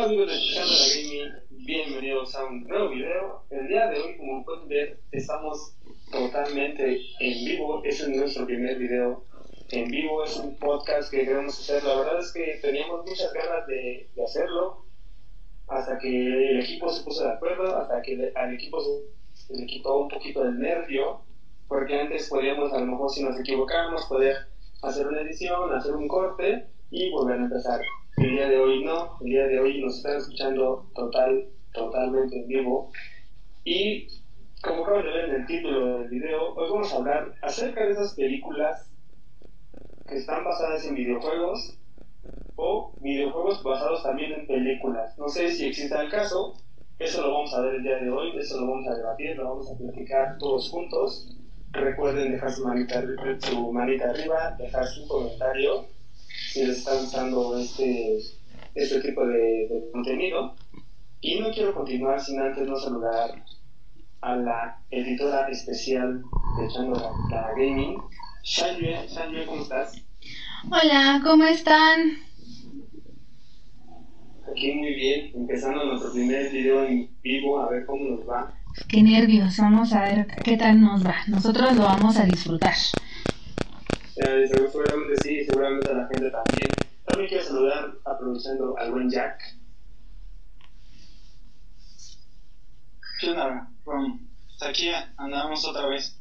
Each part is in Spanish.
Hola amigos de la Gaming, bienvenidos a un nuevo video. El día de hoy, como pueden ver, estamos totalmente en vivo. Este es nuestro primer video en vivo, es un podcast que queremos hacer. La verdad es que teníamos muchas ganas de, de hacerlo hasta que el equipo se puso de acuerdo, hasta que le- al equipo se le quitó un poquito del nervio, porque antes podíamos, a lo mejor si nos equivocábamos, poder hacer una edición, hacer un corte y volver a empezar. El día de hoy no, el día de hoy nos están escuchando total, totalmente en vivo. Y como acaban de ver en el título del video, hoy vamos a hablar acerca de esas películas que están basadas en videojuegos o videojuegos basados también en películas. No sé si existe el caso, eso lo vamos a ver el día de hoy, eso lo vamos a debatir, lo vamos a platicar todos juntos. Recuerden dejar su manita, su manita arriba, dejar su comentario si les está gustando este, este tipo de, de contenido. Y no quiero continuar sin antes no saludar a la editora especial de Echando la, Gaming, Shanye. Shanye, ¿cómo estás? Hola, ¿cómo están? Aquí muy bien, empezando nuestro primer video en vivo, a ver cómo nos va. Qué nervios, vamos a ver qué tal nos va. Nosotros lo vamos a disfrutar. Seguramente sí, seguramente a la gente también. También quiero saludar aprovechando al buen Jack. ¿Qué onda? Pues aquí andamos otra vez.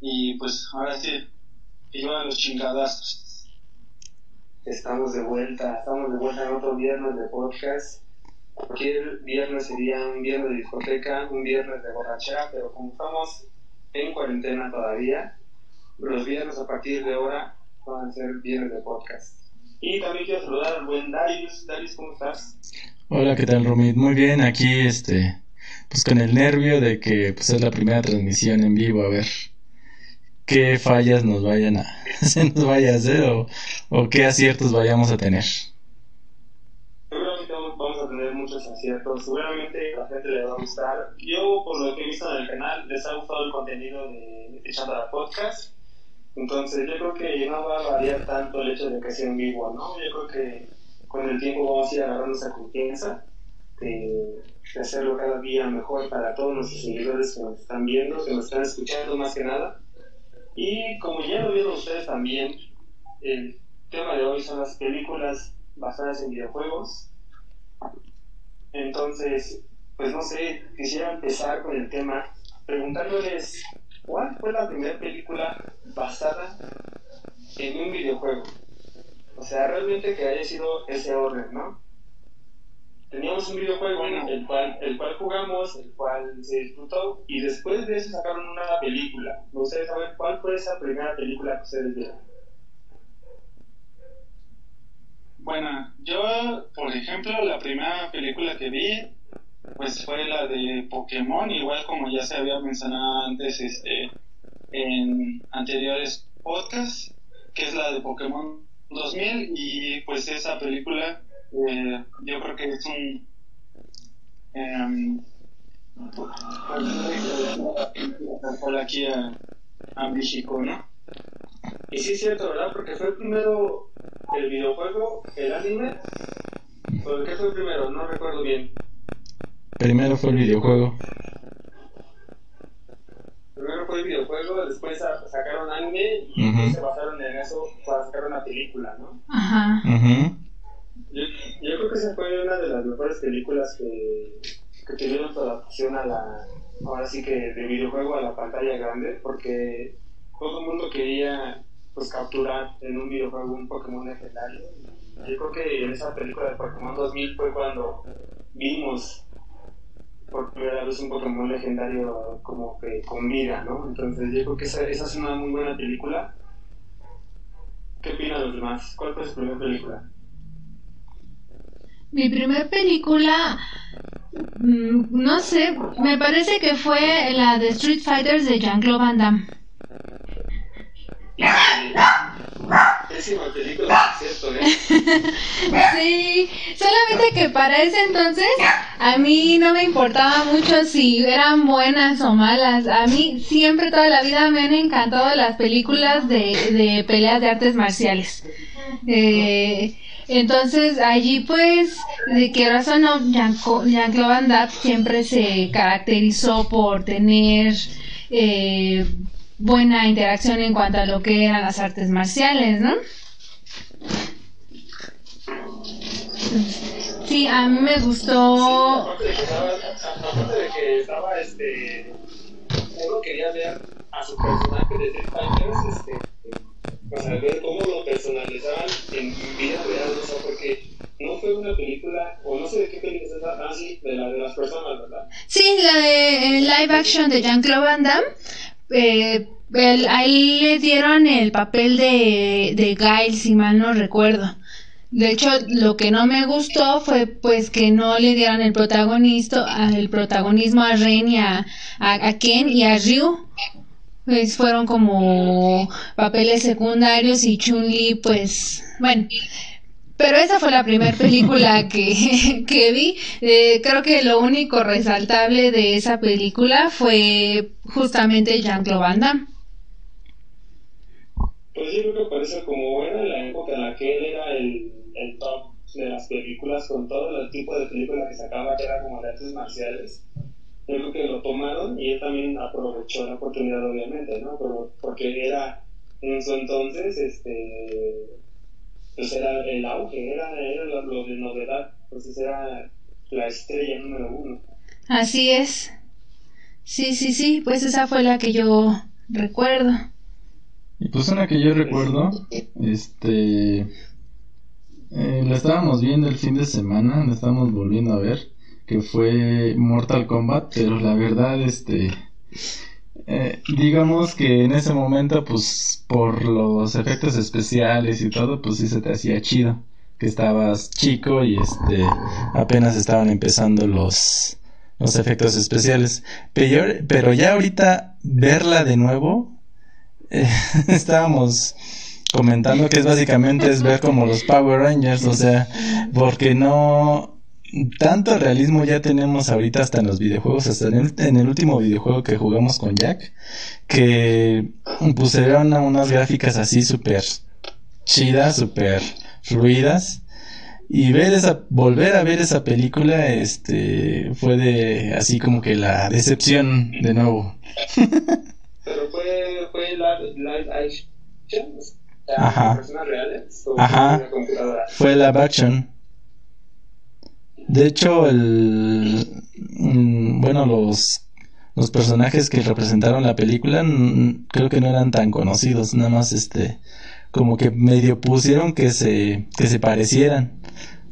Y pues ahora sí, igual los chingadazos. Estamos de vuelta, estamos de vuelta en otro viernes de podcast. Cualquier viernes sería un viernes de discoteca, un viernes de borrachera, pero como estamos en cuarentena todavía, los viernes a partir de ahora van a ser viernes de podcast. Y también quiero saludar al buen Darius. Darius, ¿cómo estás? Hola, ¿qué tal, Romit? Muy bien, aquí, este, pues con el nervio de que pues es la primera transmisión en vivo, a ver qué fallas nos vayan a, se nos vaya a hacer o, o qué aciertos vayamos a tener. Seguramente vamos a tener muchos aciertos, seguramente a la gente le va a gustar. Yo, por lo que he visto en el canal, les ha gustado el contenido de Echando la Podcast. Entonces, yo creo que no va a variar tanto el hecho de que sea en vivo, ¿no? Yo creo que con el tiempo vamos a ir agarrando esa confianza de, de hacerlo cada día mejor para todos nuestros seguidores que nos están viendo, que nos están escuchando más que nada. Y como ya lo vieron ustedes también, el tema de hoy son las películas basadas en videojuegos. Entonces, pues no sé, quisiera empezar con el tema preguntándoles cuál fue la primera película basada en un videojuego. O sea, realmente que haya sido ese orden, ¿no? Teníamos un videojuego Bueno. el cual, el cual jugamos, el cual se disfrutó, y después de eso sacaron una película. Me gustaría saber cuál fue esa primera película que ustedes vieron. Bueno, yo, por ejemplo, la primera película que vi, pues fue la de Pokémon, igual como ya se había mencionado antes, este, en anteriores podcasts, que es la de Pokémon 2000, y pues esa película, eh, yo creo que es un... em, pues, aquí a, México, ¿no? Y sí es cierto, ¿verdad? Porque fue primero el videojuego, el anime. ¿O qué fue primero? No recuerdo bien. Primero fue el videojuego. Primero fue el videojuego, después sa- sacaron anime y después se basaron en eso para sacar una película, ¿no? Ajá. Ujú. Yo, yo creo que esa fue una de las mejores películas que, que tuvieron su adaptación a la, ahora sí que de videojuego a la pantalla grande, porque todo el mundo quería pues capturar en un videojuego un Pokémon legendario. Yo creo que en esa película de Pokémon 2000 fue cuando vimos por primera vez un Pokémon legendario como que con vida, ¿no? Entonces yo creo que esa, esa es una muy buena película. ¿Qué opinan los demás? ¿Cuál fue su primera película? Mi primer película, mm, no sé, me parece que fue la de Street Fighters de Jean-Claude Van Damme. Sí, solamente que para ese entonces a mí no me importaba mucho si eran buenas o malas. A mí siempre toda la vida me han encantado las películas de, de peleas de artes marciales. Eh, Entonces allí pues, de qué razón no, Jean-Claude Van Damme siempre se caracterizó por tener eh, buena interacción en cuanto a lo que eran las artes marciales, ¿no? Sí, a mí me gustó. aparte de que estaba, aparte de que estaba este. Uno quería ver a su personaje de Street Fighters, este. Sea, ver cómo lo personalizaban en vida real, o sea, porque no fue una película, o no sé de qué película es esa, ah, sí, de la de las personas, ¿verdad? Sí, la de eh, live action de Jean-Claude Van Damme. Eh, el- ahí le dieron el papel de, de Guile, si mal no recuerdo. De hecho, lo que no me gustó fue pues que no le dieran el protagonista, el protagonismo a Ren y a, a, a Ken y a Ryu. Pues fueron como papeles secundarios y Chun-Li pues, bueno. Pero esa fue la primera película que, que vi. Eh, creo que lo único resaltable de esa película fue justamente Jean-Claude. Pues yo creo que parece como era la época en la que él era el, el top de las películas, con todo el tipo de películas que sacaba, que era como de artes marciales. Yo creo que lo tomaron y él también aprovechó la oportunidad, obviamente, ¿no? Pero, porque era en su entonces, este, pues era el auge, era, era lo, lo de novedad, entonces era la estrella número uno. Así es. Sí, sí, sí, pues esa fue la que yo recuerdo. Y pues una que yo recuerdo, este, eh, la estábamos viendo el fin de semana, la estábamos volviendo a ver, que fue Mortal Kombat, pero la verdad, este, eh, digamos que en ese momento, pues por los efectos especiales y todo, pues sí se te hacía chido, que estabas chico y este, apenas estaban empezando los, los efectos especiales, pero, pero ya ahorita verla de nuevo, eh, estábamos comentando que es básicamente es ver como los Power Rangers, o sea, porque no tanto realismo ya tenemos ahorita hasta en los videojuegos, hasta en el, en el último videojuego que jugamos con Jack, que pusieron unas gráficas así súper chidas, súper fluidas. Y ver esa, volver a ver esa película, este, fue de, así como que la decepción de nuevo. Pero fue, fue live, live action, o sea, Ajá. personas reales, o Ajá. fue una computadora. Fue live action. De hecho, el, mm, bueno, los, los personajes que representaron la película creo que no eran tan conocidos, nada más este, como que medio pusieron que se, que se parecieran.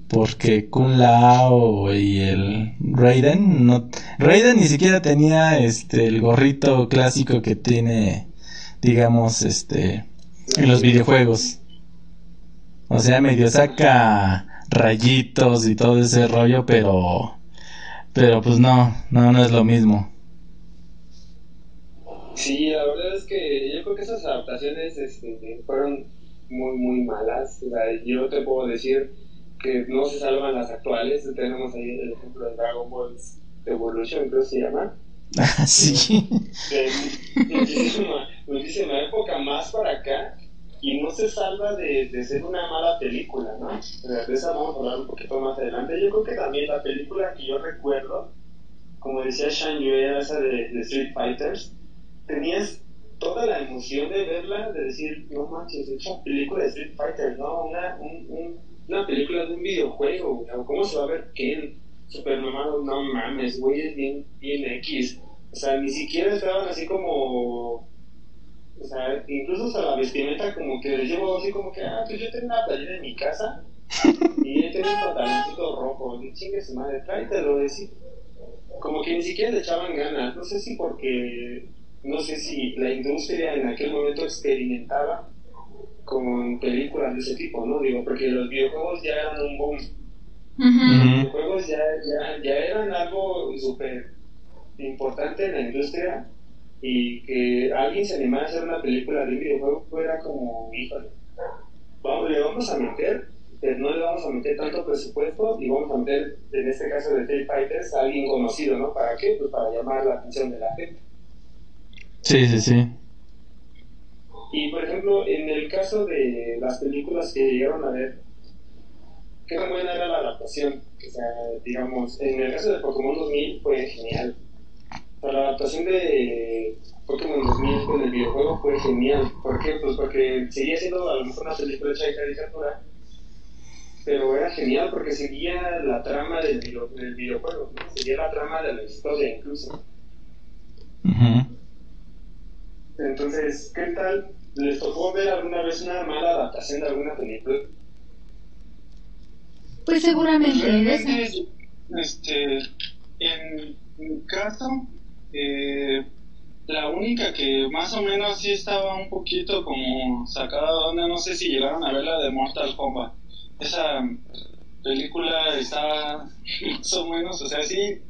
Porque Kun Lao y el Raiden, no, Raiden ni siquiera tenía este, el gorrito clásico que tiene, digamos, este, en los videojuegos. O sea, medio saca rayitos y todo ese rollo, pero pero pues no, no no es lo mismo. Sí, la verdad es que yo creo que esas adaptaciones este, fueron muy, muy malas. O sea, yo te puedo decir que no se salvan las actuales. Tenemos ahí el ejemplo de Dragon Ball Evolution, creo que se llama. sí. De muchísima, muchísima época más para acá y no se salva de, de ser una mala película, ¿no? De esa vamos a hablar un poquito más adelante. Yo creo que también la película que yo recuerdo, como decía Shan era esa de, Street Fighters, tenías toda la emoción de verla, de decir, no manches, es una película de Street Fighter, ¿no? Una, un, un, una película de un videojuego, güey. ¿cómo se va a ver Ken? Super mamado, no mames, güey, es bien, bien X. O sea, ni siquiera estaban así como o sea, incluso hasta la vestimenta como que les llevo así como que, ah, pues yo tengo una playera en mi casa y él tenía un pantaloncito rojo, y chingue su madre, tráetelo, decir. Como que ni siquiera le echaban ganas, no sé si porque, no sé si la industria en aquel momento experimentaba con películas de ese tipo, ¿no? Digo, porque los videojuegos ya eran un boom. Los videojuegos ya, ya, ya eran algo súper importante en la industria y que alguien se animara a hacer una película de un videojuego fuera como, híjole, vamos, le vamos a meter, pero no le vamos a meter tanto presupuesto y vamos a meter, en este caso de Street Fighters, a alguien conocido, ¿no? ¿Para qué? Pues para llamar la atención de la gente. Sí, sí, sí. Y por ejemplo, en el caso de las películas que llegaron a ver, qué tan buena era la adaptación. O sea, digamos, en el caso de Pokémon 2000 fue genial. La adaptación de Pokémon 2000 con el videojuego fue genial. ¿Por qué? Pues porque seguía siendo a lo mejor una película hecha de caricatura, pero era genial porque seguía la trama del, video, del videojuego, ¿no? seguía la trama de la historia incluso. Entonces, ¿qué tal? ¿Les tocó ver alguna vez una mala adaptación de alguna película? Pues seguramente. Realmente, este, en mi caso, eh, la única que más o menos sí estaba un poquito como sacada de onda, no sé si llegaron a ver la de Mortal Kombat. Esa película está más o menos, o sea, sí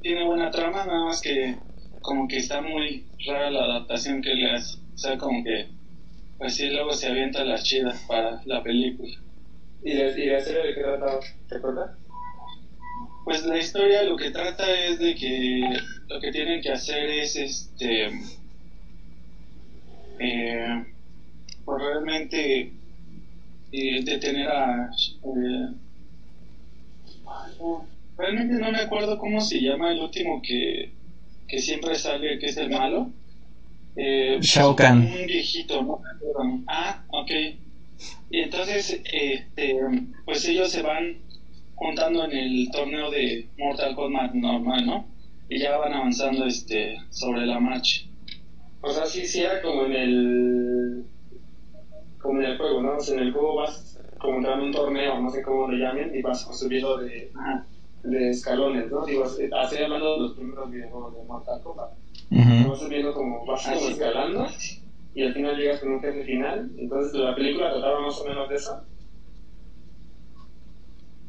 tiene buena trama, nada más que como que está muy rara la adaptación que le hace. O sea, como que, pues luego se avienta las chidas para la película. ¿Y la, y la serie de qué trataba? ¿Te acuerdas? Pues la historia lo que trata es de que lo que tienen que hacer es este eh, pues realmente eh, detener a eh, realmente no me acuerdo cómo se llama el último que, que siempre sale que es el malo. Eh, Shao Kahn. un viejito no ah ok. Y entonces este pues ellos se van juntando en el torneo de Mortal Kombat normal, ¿no? Y ya van avanzando este sobre la marcha. O sea, sí, sí era como en el. como en el juego, ¿no? O sea, en el juego vas como entrando en un torneo, no sé cómo le llamen, y vas subiendo de, de escalones, ¿no? Digo, así hablando de los primeros videojuegos de Mortal Kombat. Ujú. Vas subiendo como, vas Ah, como escalando, y al final llegas con un jefe final. Entonces, la película trataba más o menos de eso.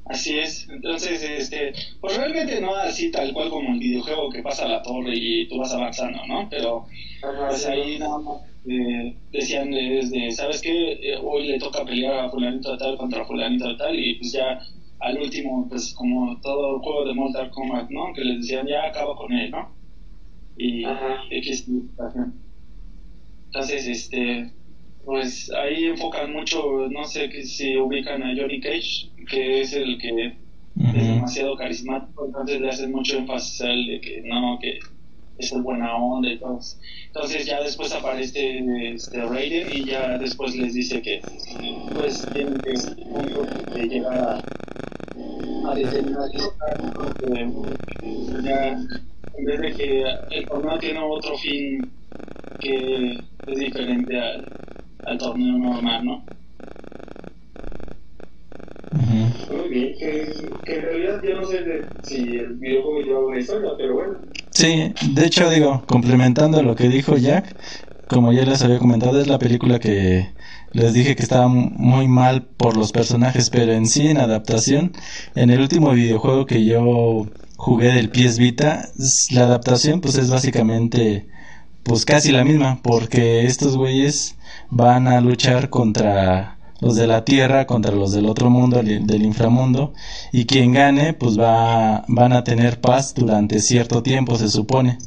Así es. Entonces, este, pues realmente no así tal cual como el videojuego que pasa a la torre y tú vas avanzando, ¿no? Pero Ajá, pues sí, ahí nada más eh, decían desde, ¿sabes qué? Eh, hoy le toca pelear a fulanito de tal contra fulanito de tal y pues ya al último, pues como todo el juego de Mortal Kombat, ¿no? Que les decían, ya acaba con él, ¿no? Y Ajá. X. Entonces, este, pues ahí enfocan mucho, no sé que si ubican a Johnny Cage, que es el que es demasiado carismático, entonces le hacen mucho énfasis a él de que no, que es el buena onda y todo. Entonces ya después aparece este Raiden y ya después les dice que pues tienen que de llegar a, a determinar que ya en vez de que el torneo tiene otro fin que es diferente al, al torneo normal, ¿no? Ujú. Muy bien, que, que en realidad yo no sé de- si el videojuego lleva una historia, pero bueno. Sí, de hecho digo, complementando lo que dijo Jack, como ya les había comentado, es la película que les dije que estaba mu- muy mal por los personajes, pero en sí en adaptación, en el último videojuego que yo jugué del PS Vita, la adaptación pues es básicamente pues casi la misma, porque estos güeyes van a luchar contra los de la Tierra, contra los del otro mundo, del inframundo, y quien gane, pues va, van a tener paz durante cierto tiempo, se supone.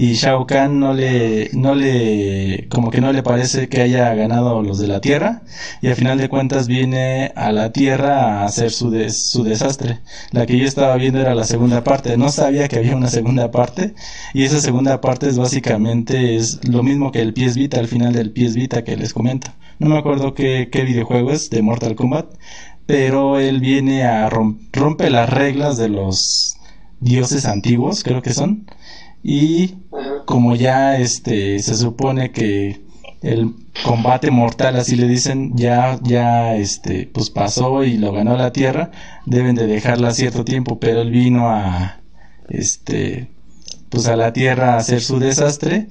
Y Shao Kahn no le, no le, como que no le parece que haya ganado los de la Tierra, y al final de cuentas viene a la Tierra a hacer su, des- su desastre. La que yo estaba viendo era la segunda parte, no sabía que había una segunda parte, y esa segunda parte es básicamente es lo mismo que el PS Vita, al final del PS Vita que les comento. No me acuerdo qué, qué videojuego es de Mortal Kombat, pero él viene a rom- rompe las reglas de los dioses antiguos, creo que son, y como ya este se supone que el combate mortal así le dicen ya ya este pues pasó y lo ganó la tierra deben de dejarla cierto tiempo pero él vino a este pues a la tierra a hacer su desastre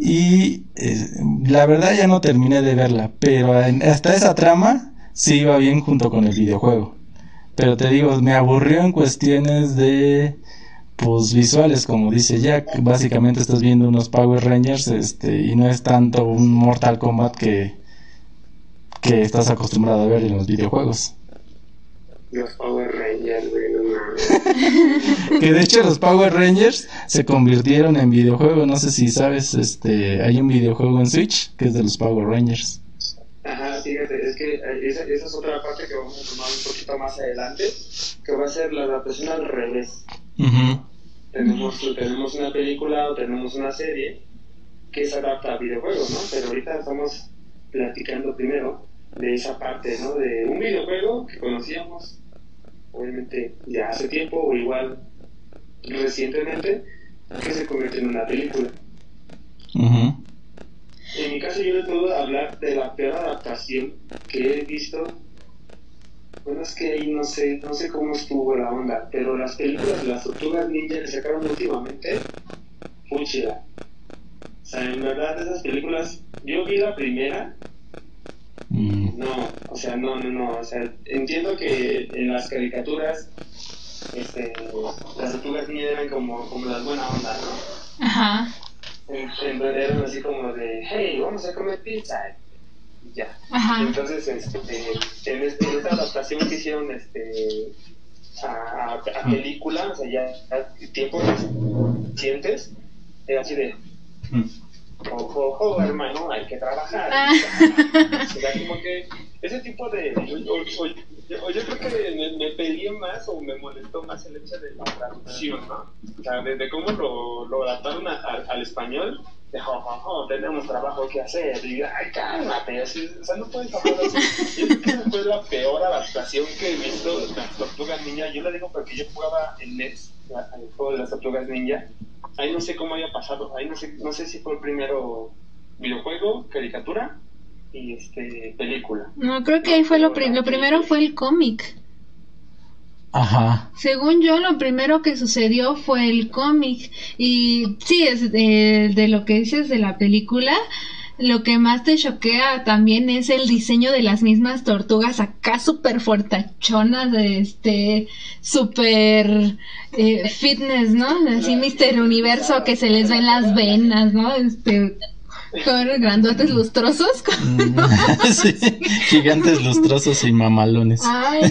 y eh, la verdad ya no terminé de verla pero hasta esa trama sí iba bien junto con el videojuego. Pero te digo me aburrió en cuestiones de pues visuales como dice Jack básicamente estás viendo unos Power Rangers este y no es tanto un Mortal Kombat que que estás acostumbrado a ver en los videojuegos Los Power Rangers, güey, no mames. que de hecho los Power Rangers se convirtieron en videojuego no sé si sabes este hay un videojuego en Switch que es de los Power Rangers Ajá, fíjate, es que eh, esa, esa es otra parte que vamos a tomar un poquito más adelante, que va a ser la adaptación al revés. Ujú. Tenemos, tenemos una película o tenemos una serie que se adapta a videojuegos, ¿no? Pero ahorita estamos platicando primero de esa parte, ¿no? De un videojuego que conocíamos, obviamente ya hace tiempo o igual recientemente, que se convirtió en una película. En mi caso yo les puedo hablar de la peor adaptación que he visto. Bueno, es que ahí no sé, no sé cómo estuvo la onda, pero las películas de las tortugas ninja que sacaron últimamente, fue chida. O sea, en verdad esas películas, yo vi la primera, Mm. no, o sea, no, no, no, o sea, entiendo que en las caricaturas, este, las tortugas ninja eran como, como las buena onda, ¿no? Ajá. En, en donde eran así como de, hey, vamos a comer pizza. Y ya. Ajá. Entonces, este, en, este- en esta adaptación que hicieron este, a, a- a película, o sea, ya a tiempos recientes, era así de, Mm. Ojo, ojo, hermano, hay que trabajar. Ah. O sea, como que ese tipo de. O, o- o- yo creo que me, me peleé más o me molestó más el hecho de la traducción, ¿no? O sea, desde cómo lo, lo adaptaron a- a- al español, de, jo, jo, jo, tenemos trabajo que hacer. Y, ay, cálmate, así, o sea, no puedes hablar así. Yo creo que fue la peor adaptación que he visto de las tortugas ninja. Yo lo digo porque yo jugaba en NES, el juego de las tortugas ninja. Ahí no sé cómo haya pasado, ahí no sé, no sé si fue primero videojuego, caricatura y este película. No, creo que ahí fue lo, pri- lo primero fue el cómic. Ajá. Según yo, lo primero que sucedió fue el cómic. Y sí, es de, de lo que dices de la película, lo que más te choquea también es el diseño de las mismas tortugas acá súper fortachonas, de este, súper eh, fitness, ¿no? Así Mister Universo que se les ven las venas, ¿no? Este, con grandotes lustrosos. Sí, Gigantes lustrosos y mamalones. Ay,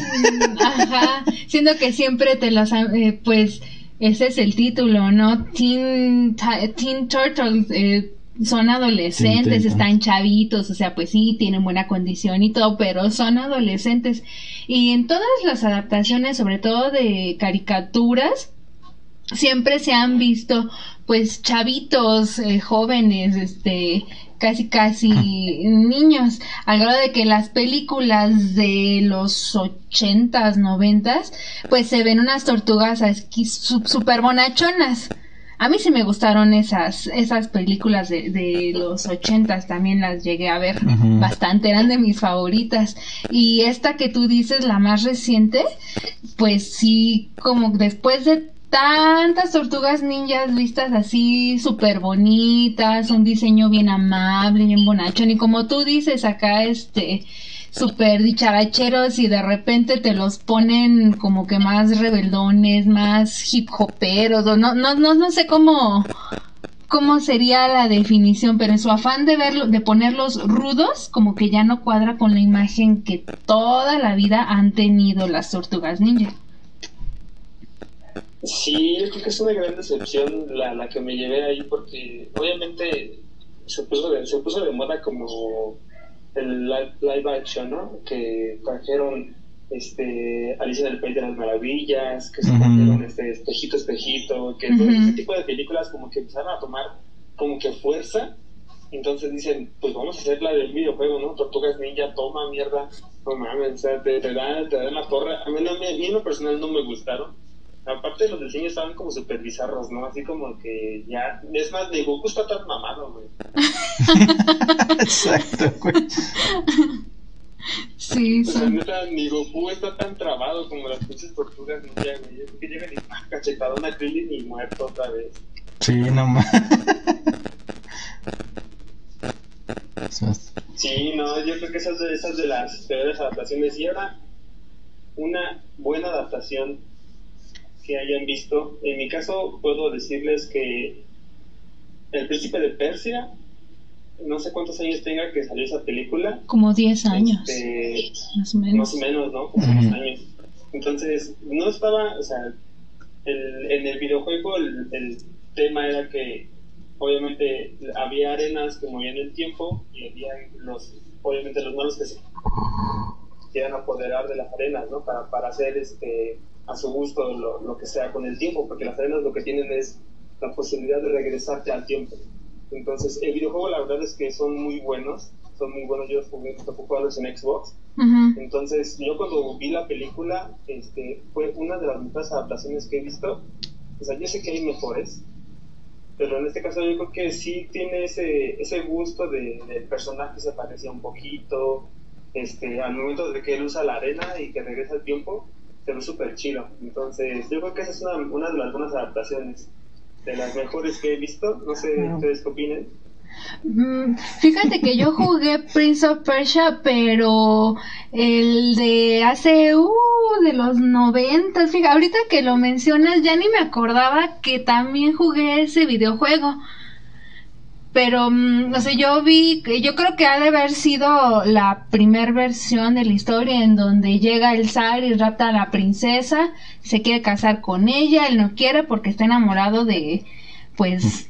ajá. Siendo que siempre te las, eh, pues, ese es el título, ¿no? Teen, Teen Turtles, eh, son adolescentes, están chavitos, o sea, pues sí, tienen buena condición y todo, pero son adolescentes. Y en todas las adaptaciones, sobre todo de caricaturas, siempre se han visto, pues, chavitos, eh, jóvenes, este, casi, casi niños, al grado de que las películas de los ochentas, noventas, pues se ven unas tortugas super bonachonas. A mí sí me gustaron esas, esas películas de, de los ochentas, también las llegué a ver bastante, eran de mis favoritas. Y esta que tú dices, la más reciente, pues sí, como después de tantas tortugas ninjas vistas así súper bonitas, un diseño bien amable, bien bonachón, y como tú dices acá, este, súper dicharacheros y de repente te los ponen como que más rebeldones, más hip hoperos, o no, no, no, no sé cómo, cómo sería la definición, pero en su afán de verlo, de ponerlos rudos, como que ya no cuadra con la imagen que toda la vida han tenido las tortugas ninja. Sí, yo creo que es una gran decepción la, la que me llevé ahí porque obviamente se puso se puso de moda como el live, live action, ¿no? Que trajeron este Alicia en el País de las Maravillas, que se trajeron este espejito espejito, que todo Ujú. ese tipo de películas como que empezaron a tomar como que fuerza. Entonces dicen, pues vamos a hacer la del videojuego, ¿no? Tortugas Ninja, toma mierda, no mames, o sea, te, te dan, te dan la torre. A mí, no, me- a mí en lo personal no me gustaron. Aparte los diseños estaban como súper bizarros, ¿no? Así como que ya... Es más, ni Goku está tan mamado, güey. Exacto, güey. Sí, O sea, sí. neta, ni Goku está tan trabado como las pinches tortugas ninja, güey. Yo creo que llegan y ¡pah! cachetadón a Krillin y muerto otra vez. Sí, no más. Sí, no, yo creo que esas de, esas de las peores adaptaciones. Y ahora, una buena adaptación que hayan visto. En mi caso, puedo decirles que El Príncipe de Persia, no sé cuántos años tenga que salió esa película. Como 10 años, Este, más o más menos. o menos, ¿no? Como Ujú. 10 años. Entonces, no estaba, o sea, el- en el videojuego el, el tema era que obviamente había arenas que movían el tiempo y había los obviamente los malos que se quieran apoderar de las arenas, ¿no? Para, para hacer este a su gusto lo, lo que sea con el tiempo, porque las arenas lo que tienen es la posibilidad de regresarte al tiempo. Entonces, el videojuego la verdad es que son muy buenos, son muy buenos, yo los jugué, jugarlos en Xbox. Entonces, yo cuando vi la película, este, fue una de las mejores adaptaciones que he visto. O sea, yo sé que hay mejores, pero en este caso yo creo que sí tiene ese, ese gusto de, del personaje se parecía un poquito, este, al momento de que él usa la arena y que regresa al tiempo, se ve súper chido. Entonces, yo creo que esa es una, una de las buenas adaptaciones de las mejores que he visto. No sé ustedes qué opinen. Mm, fíjate que yo jugué Prince of Persia, pero el de hace, uh, de los 90, fíjate, ahorita que lo mencionas ya ni me acordaba que también jugué ese videojuego. Pero, mm, no sé, yo vi, yo creo que ha de haber sido la primer versión de la historia en donde llega el zar y rapta a la princesa, se quiere casar con ella, él no quiere porque está enamorado de, pues,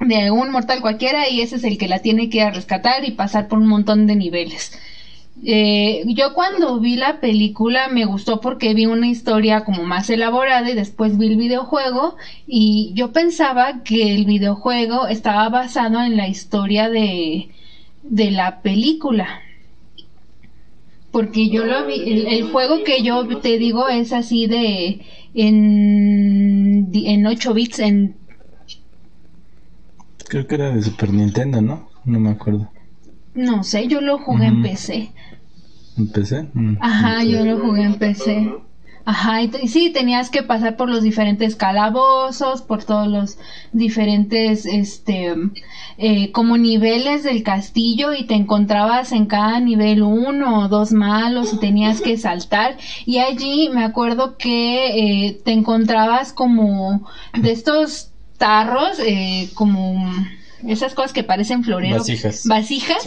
de un mortal cualquiera y ese es el que la tiene que rescatar y pasar por un montón de niveles. Eh, yo cuando vi la película me gustó porque vi una historia como más elaborada y después vi el videojuego y yo pensaba que el videojuego estaba basado en la historia de, de la película. Porque yo lo vi, el, juego que yo te digo es así de en, en 8 bits, en... Creo que era de Super Nintendo, ¿no? No me acuerdo. No sé, yo lo jugué en PC. ¿En PC? Mm, Ajá, yo lo jugué en PC. Ajá, y, sí, tenías que pasar por los diferentes calabozos, por todos los diferentes, este, eh, como niveles del castillo y te encontrabas en cada nivel uno o dos malos y tenías que saltar. Y allí me acuerdo que eh, te encontrabas como de estos tarros, eh, como esas cosas que parecen floreros. Vasijas. Vasijas.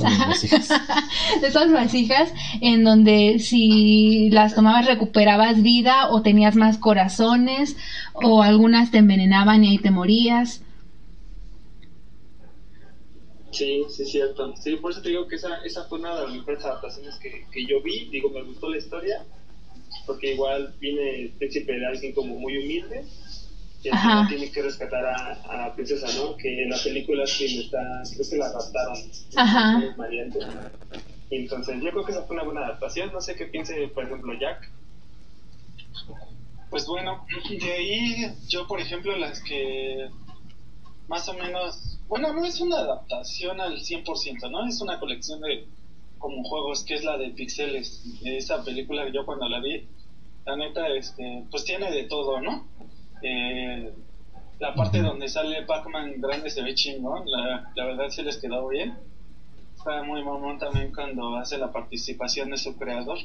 Esas vasijas en donde si las tomabas recuperabas vida o tenías más corazones o algunas te envenenaban y ahí te morías. Sí, sí, cierto. Sí, por eso te digo que esa, esa fue una de las mejores adaptaciones que, que yo vi. Digo, me gustó la historia porque igual viene el príncipe de alguien como muy humilde que tiene que rescatar a, a, la princesa, ¿no? Que en la película sí está, creo que la adaptaron. Ajá. Y entonces yo creo que esa fue una buena adaptación. No sé qué piense, por ejemplo, Jack. Pues bueno, de ahí yo, por ejemplo, las que más o menos, bueno, no es una adaptación al 100%, ¿no? Es una colección de como juegos que es la de Pixeles. Esa película yo cuando la vi, la neta, este, pues tiene de todo, ¿no? Eh, la parte donde sale Pac-Man grande se ve chingón, la, la verdad sí les quedó bien. Está muy mamón también cuando hace la participación de su creador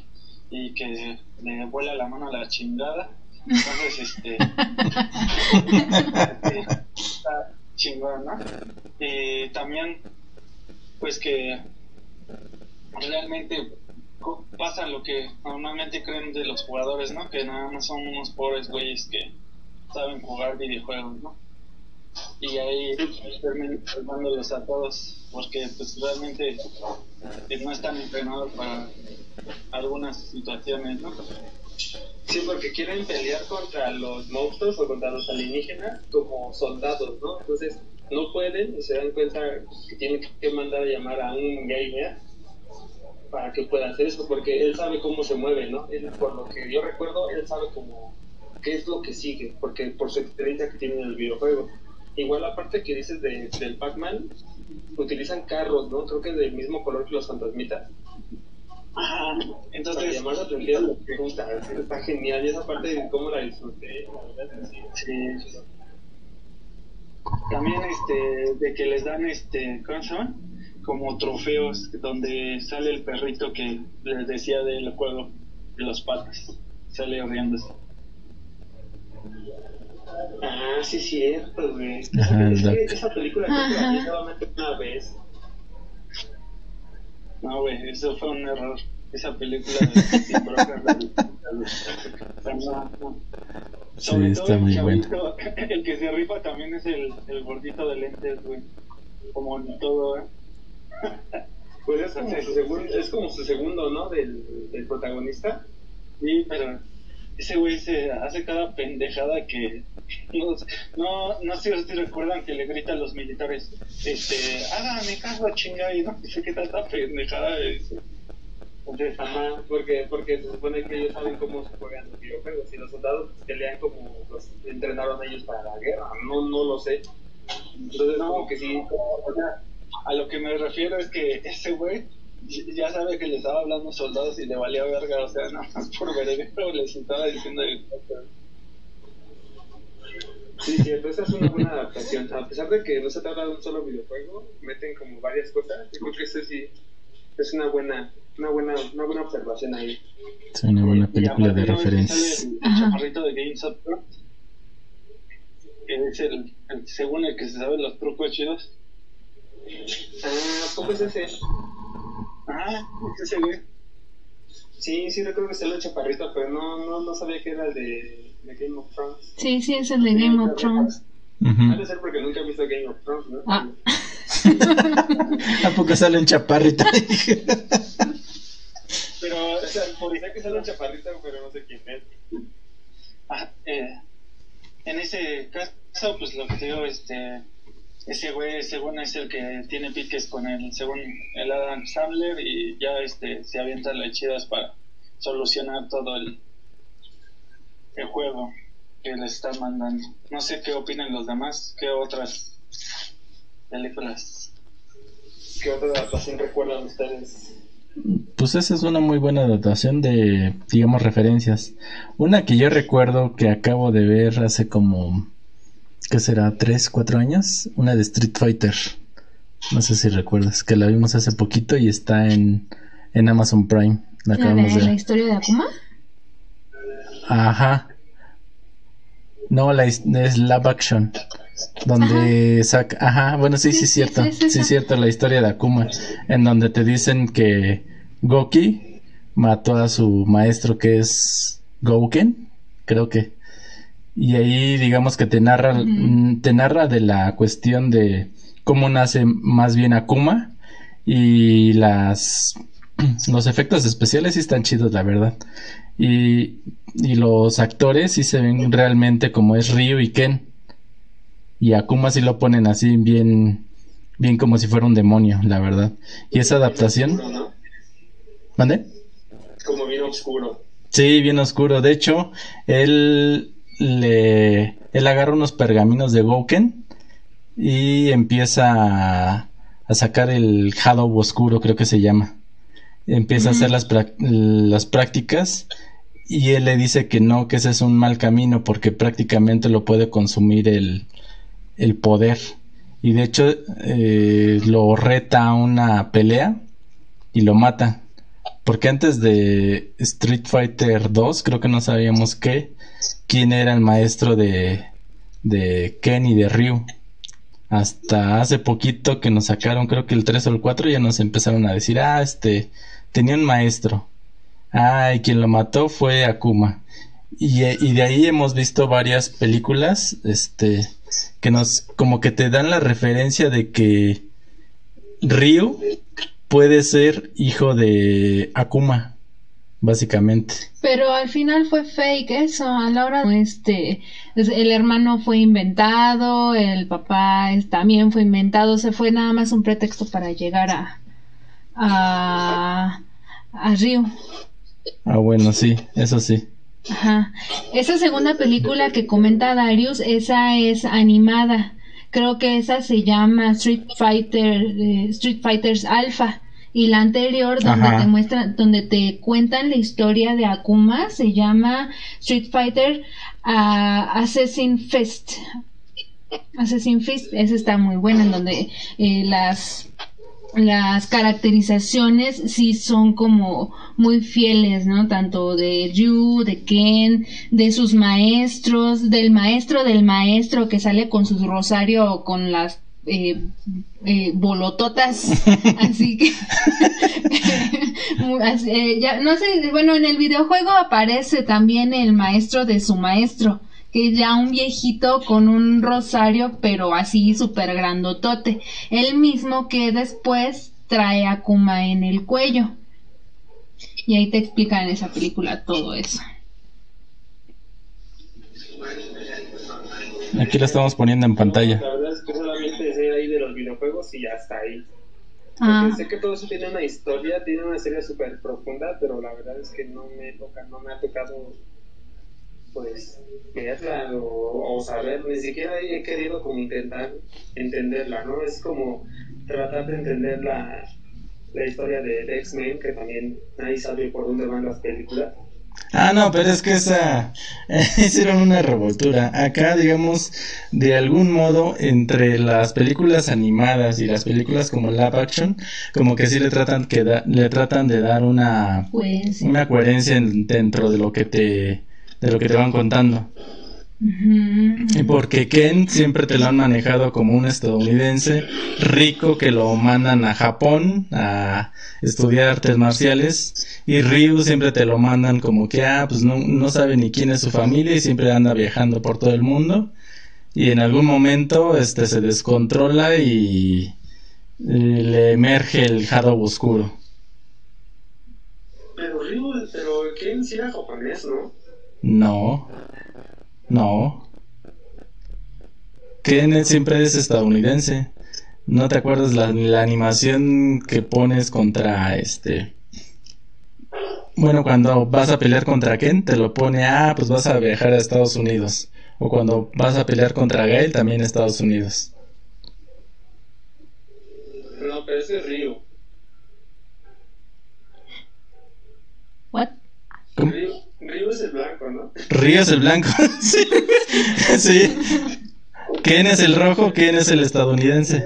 y que le vuela la mano a la chingada. Entonces, este. está chingón, ¿no? Y también, pues que realmente pasa lo que normalmente creen de los jugadores, ¿no? Que nada más son unos pobres güeyes que saben jugar videojuegos, ¿no? Y ahí terminan formándolos a todos, porque pues realmente no están entrenados para algunas situaciones, ¿no? Sí, porque quieren pelear contra los monstruos o contra los alienígenas como soldados, ¿no? Entonces no pueden y se dan cuenta que tienen que mandar a llamar a un gamer para que pueda hacer eso, porque él sabe cómo se mueve, ¿no? Él, por lo que yo recuerdo, él sabe cómo qué es lo que sigue, porque por su experiencia que tiene en el videojuego. Igual la parte que dices de, del Pac-Man, utilizan carros, ¿no? Creo que del mismo color que los fantasmitas. Ajá, entonces... Para llamar la atención gusta, está genial y esa parte de cómo la disfruté, la verdad sí. También este, de que les dan este, ¿cómo se llama? Como trofeos donde sale el perrito que les decía del juego de los patas, sale riéndose. Ah, sí, cierto, güey. es que esa película que la vi solamente una vez. No, güey, eso fue un error. Esa película de Sí, está muy bueno. El que se rifa también es el, el gordito de lentes, güey. Como en todo, ¿eh? Pues es como su segundo, es como su segundo, ¿no? Del, del protagonista. Sí, pero ese güey se hace cada pendejada que no, no, no sé si recuerdan que le grita a los militares, este, hágame caso chinga y no sé qué tanta pendejada es. Entonces, ajá, porque, porque se supone que ellos saben cómo se juegan los videojuegos y los soldados pues, pelean como los entrenaron ellos para la guerra, no, no lo sé. Entonces, no, que sí, O sea, a lo que me refiero es que ese güey ya sabe que le estaba hablando a soldados y le valía verga, o sea, nada más por veredicto les estaba diciendo Sí, cierto, esa es una buena adaptación. A pesar de que no se trata de un solo videojuego, meten como varias cosas. Yo creo que eso sí es una buena, una buena, una buena observación ahí. Es una buena Y película de. Sale el, el chaparrito de GameStop, que es el, el según el que se sabe los trucos chidos. Ah, ¿cómo es ese? Es ese güey. Sí, sí recuerdo que salió el chaparrito, pero no, no, no sabía que era el de, de Game of Thrones. Sí, sí, es el de Game of Thrones. Ha de ser porque nunca he visto Game of Thrones, ¿no? Ah. ¿A poco sale un chaparrito? Pero, O sea, por que sale un chaparrito, pero no sé quién es. ah, eh, en ese caso, pues lo que te digo, este, ese güey según es el que tiene piques con el, según el Adam Sandler y ya este, se avientan las chidas para solucionar todo el, el juego que le están mandando. No sé qué opinan los demás, qué otras películas. ¿Qué otra adaptación recuerdan ustedes? Pues esa es una muy buena adaptación de, digamos, referencias. Una que yo recuerdo que acabo de ver hace como, ¿qué será? ¿Tres, cuatro años? Una de Street Fighter. No sé si recuerdas, que la vimos hace poquito y está en, en Amazon Prime. La ¿La de de la historia de Akuma? Ajá. No, la es live action. Donde saca. Ajá, bueno, sí, sí, Sí, sí, cierto. sí, es Sí, cierto, la historia de Akuma. En donde te dicen que Goki mató a su maestro que es Gouken, creo que. Y ahí, digamos que te narra, mm, te narra de la cuestión de cómo nace más bien Akuma y las los efectos especiales sí están chidos, la verdad. Y, y los actores sí se ven realmente como es Ryu y Ken. Y Akuma sí lo ponen así bien, bien como si fuera un demonio, la verdad. Y esa adaptación, Oscuro, ¿no? ¿mande? Como bien oscuro. Sí, bien oscuro. De hecho, él le él agarra unos pergaminos de Gouken y empieza a, a sacar el Shadow oscuro, creo que se llama. Empieza a hacer las, las prácticas y él le dice que no, que ese es un mal camino porque prácticamente lo puede consumir el, el poder. Y de hecho eh, lo reta a una pelea y lo mata. Porque antes de Street Fighter 2 creo que no sabíamos qué, quién era el maestro de, de Ken y de Ryu. Hasta hace poquito que nos sacaron, creo que el 3 o el 4, ya nos empezaron a decir, ah, este, tenía un maestro. Ah, y quien lo mató fue Akuma. Y, y de ahí hemos visto varias películas, este, que nos, como que te dan la referencia de que Ryu puede ser hijo de Akuma, básicamente. Pero al final fue fake eso, a la hora este es- el hermano fue inventado, el papá también fue inventado, se fue nada más un pretexto para llegar a a, a Ryu. Ah, bueno, sí, eso sí. Ajá. Esa segunda película que comenta Darius, esa es animada. Creo que esa se llama Street Fighter, eh, Street Fighters Alpha. Y la anterior, donde Ajá. te muestran, donde te cuentan la historia de Akuma, se llama Street Fighter ah, Assassin Fist. Assassin Fist, esa está muy buena, en donde eh, las las caracterizaciones sí son como muy fieles, ¿no? Tanto de Ryu, de Ken, de sus maestros, del maestro del maestro que sale con su rosario con las eh, eh, bolototas, así que así, eh, ya no sé, bueno, en el videojuego aparece también el maestro de su maestro, que es ya un viejito con un rosario, pero así súper grandotote. El mismo que después trae Akuma en el cuello. Y ahí te explican en esa película todo eso. Aquí lo estamos poniendo en pantalla. La verdad es que solamente sé ahí de los videojuegos y ya está ahí. Ah, sé que todo eso tiene una historia, tiene una serie súper profunda, pero la verdad es que no me toca, no me ha tocado pues verla o, o saber, ni siquiera he querido como intentar entenderla, ¿no? Es como tratar de entender la, la historia de, de X-Men, que también nadie sabe por dónde van las películas. Ah, no, pero es que esa hicieron una revoltura. Acá, digamos, de algún modo, entre las películas animadas y las películas como live action, como que sí le tratan que da- le tratan de dar una pues. una coherencia en- dentro de lo que te de lo que te van contando. Porque Ken siempre te lo han manejado como un estadounidense rico que lo mandan a Japón a estudiar artes marciales y Ryu siempre te lo mandan como que ah pues no, no sabe ni quién es su familia y siempre anda viajando por todo el mundo y en algún momento este se descontrola y, le emerge el Hado oscuro. Pero Ryu, pero Ken sí era japonés, ¿no? No, no. Ken siempre es estadounidense. ¿No te acuerdas la, la animación que pones contra este? Bueno, cuando vas a pelear contra Ken, te lo pone, ah, pues vas a viajar a Estados Unidos. O cuando vas a pelear contra Gael, también a Estados Unidos. No, pero ese es Ryu. What? ¿Cómo? Ryu, Ryu es el blanco, ¿no? Río es el blanco. sí. sí. Ken es el rojo, Ken es el estadounidense.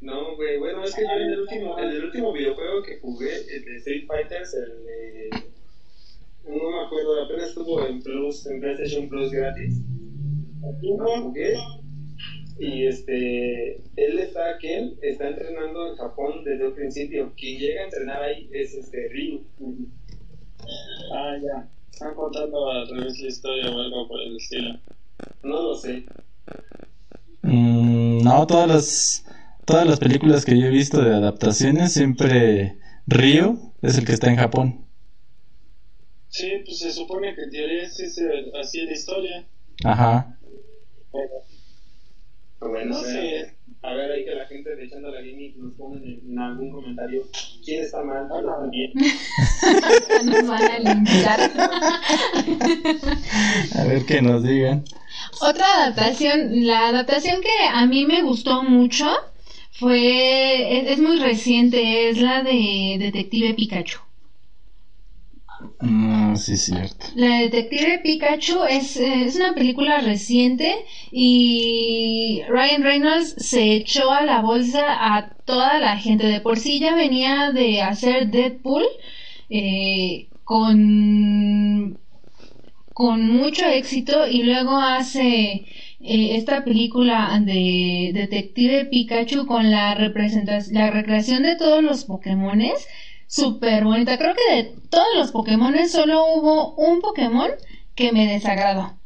No, güey, bueno, es que yo en el último, en el último videojuego que jugué, el de Street Fighters, el de... No me acuerdo, apenas estuvo en Plus, en PlayStation Plus gratis. Lo jugué y este, él está, Ken, está entrenando en Japón desde el principio. Quien llega a entrenar ahí es este Ryu. Ah, ya. Están contando al revés la historia o algo por el estilo. No lo sé. Mm, no, todas las todas las películas que yo he visto de adaptaciones siempre Río es el que está en Japón. Sí, pues se supone que en teoría es así la historia. Ajá. Pero Bueno, no a sé. A ver ahí que la gente de Echando la Gimmick nos pongan en, en algún comentario quién está mal, quién está bien. Nos van a linchar. A ver qué nos digan. Otra adaptación, la adaptación que a mí me gustó mucho fue, es, es muy reciente, es la de Detective Pikachu. Mm, cierto. La Detective Pikachu es, es una película reciente y Ryan Reynolds se echó a la bolsa a toda la gente. De por sí ya venía de hacer Deadpool eh, con, con mucho éxito y luego hace eh, esta película de Detective Pikachu con la representación, la recreación de todos los Pokémones súper bonita. Creo que de todos los Pokémones solo hubo un Pokémon que me desagradó.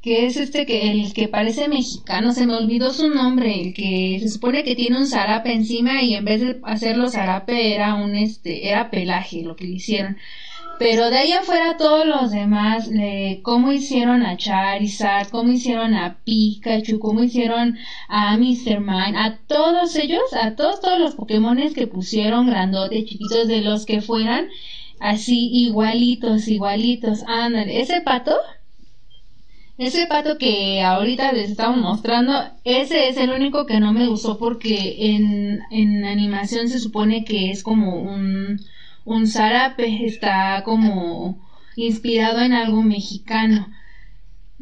Que es este que el que parece mexicano, se me olvidó su nombre, el que se supone que tiene un zarape encima y en vez de hacerlo zarape era un este, era pelaje lo que le hicieron. Pero de ahí afuera todos los demás, le, cómo hicieron a Charizard, cómo hicieron a Pikachu, cómo hicieron a Mr. Mime, a todos ellos, a todos, todos los Pokémones que pusieron, grandotes, chiquitos, de los que fueran, así igualitos, igualitos, ándale, ese pato, ese pato que ahorita les estamos mostrando, ese es el único que no me gustó porque en, en animación se supone que es como un, un zarape, está como inspirado en algo mexicano.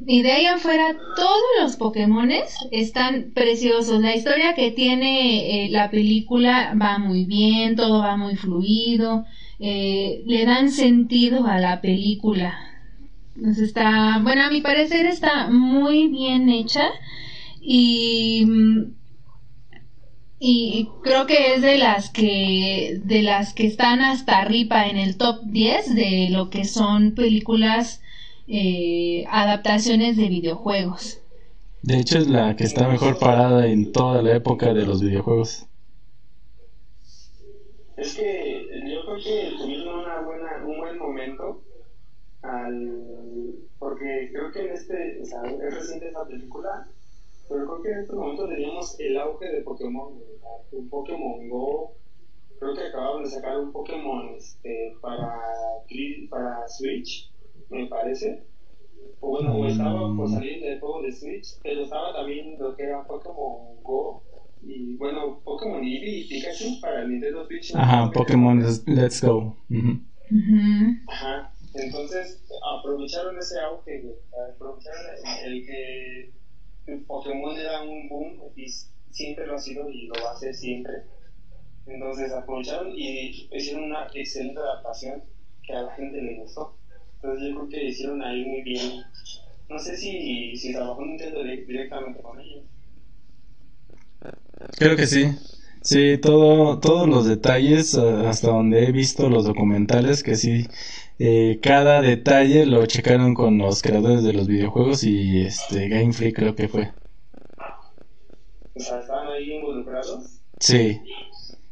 Y de ahí afuera, todos los Pokémones están preciosos. La historia que tiene eh, la película va muy bien, todo va muy fluido, eh, le dan sentido a la película. Está, bueno, a mi parecer está muy bien hecha y mm, y creo que es de las que de las que están hasta arriba en el top 10 de lo que son películas eh, adaptaciones de videojuegos. De hecho, es la que está mejor parada en toda la época de los videojuegos. Es que yo creo que tuvieron una buena, un buen momento al porque creo que en este, o sea, es reciente esta película, pero creo que en este momento teníamos el auge de Pokémon, un Pokémon Go, creo que acababan de sacar un Pokémon este, para, para Switch, me parece, o bueno, o estaba por salir del juego de Switch, pero estaba también lo que era Pokémon Go, y bueno, Pokémon Eevee y Pikachu para el Nintendo Switch. Ajá, Pokémon Let's Go. Ajá. Entonces aprovecharon ese auge, aprovecharon el que Pokémon era un boom y siempre lo ha sido y lo va a ser siempre. Entonces aprovecharon y hicieron una excelente adaptación que a la gente le gustó. Entonces yo creo que hicieron ahí muy bien. No sé si, si trabajó Nintendo directamente con ellos. Creo que sí. Sí, todo, todos los detalles, eh, hasta donde he visto los documentales, que sí, eh, cada detalle lo checaron con los creadores de los videojuegos y este Game Freak creo que fue. O sea, ¿estaban ahí involucrados? Sí,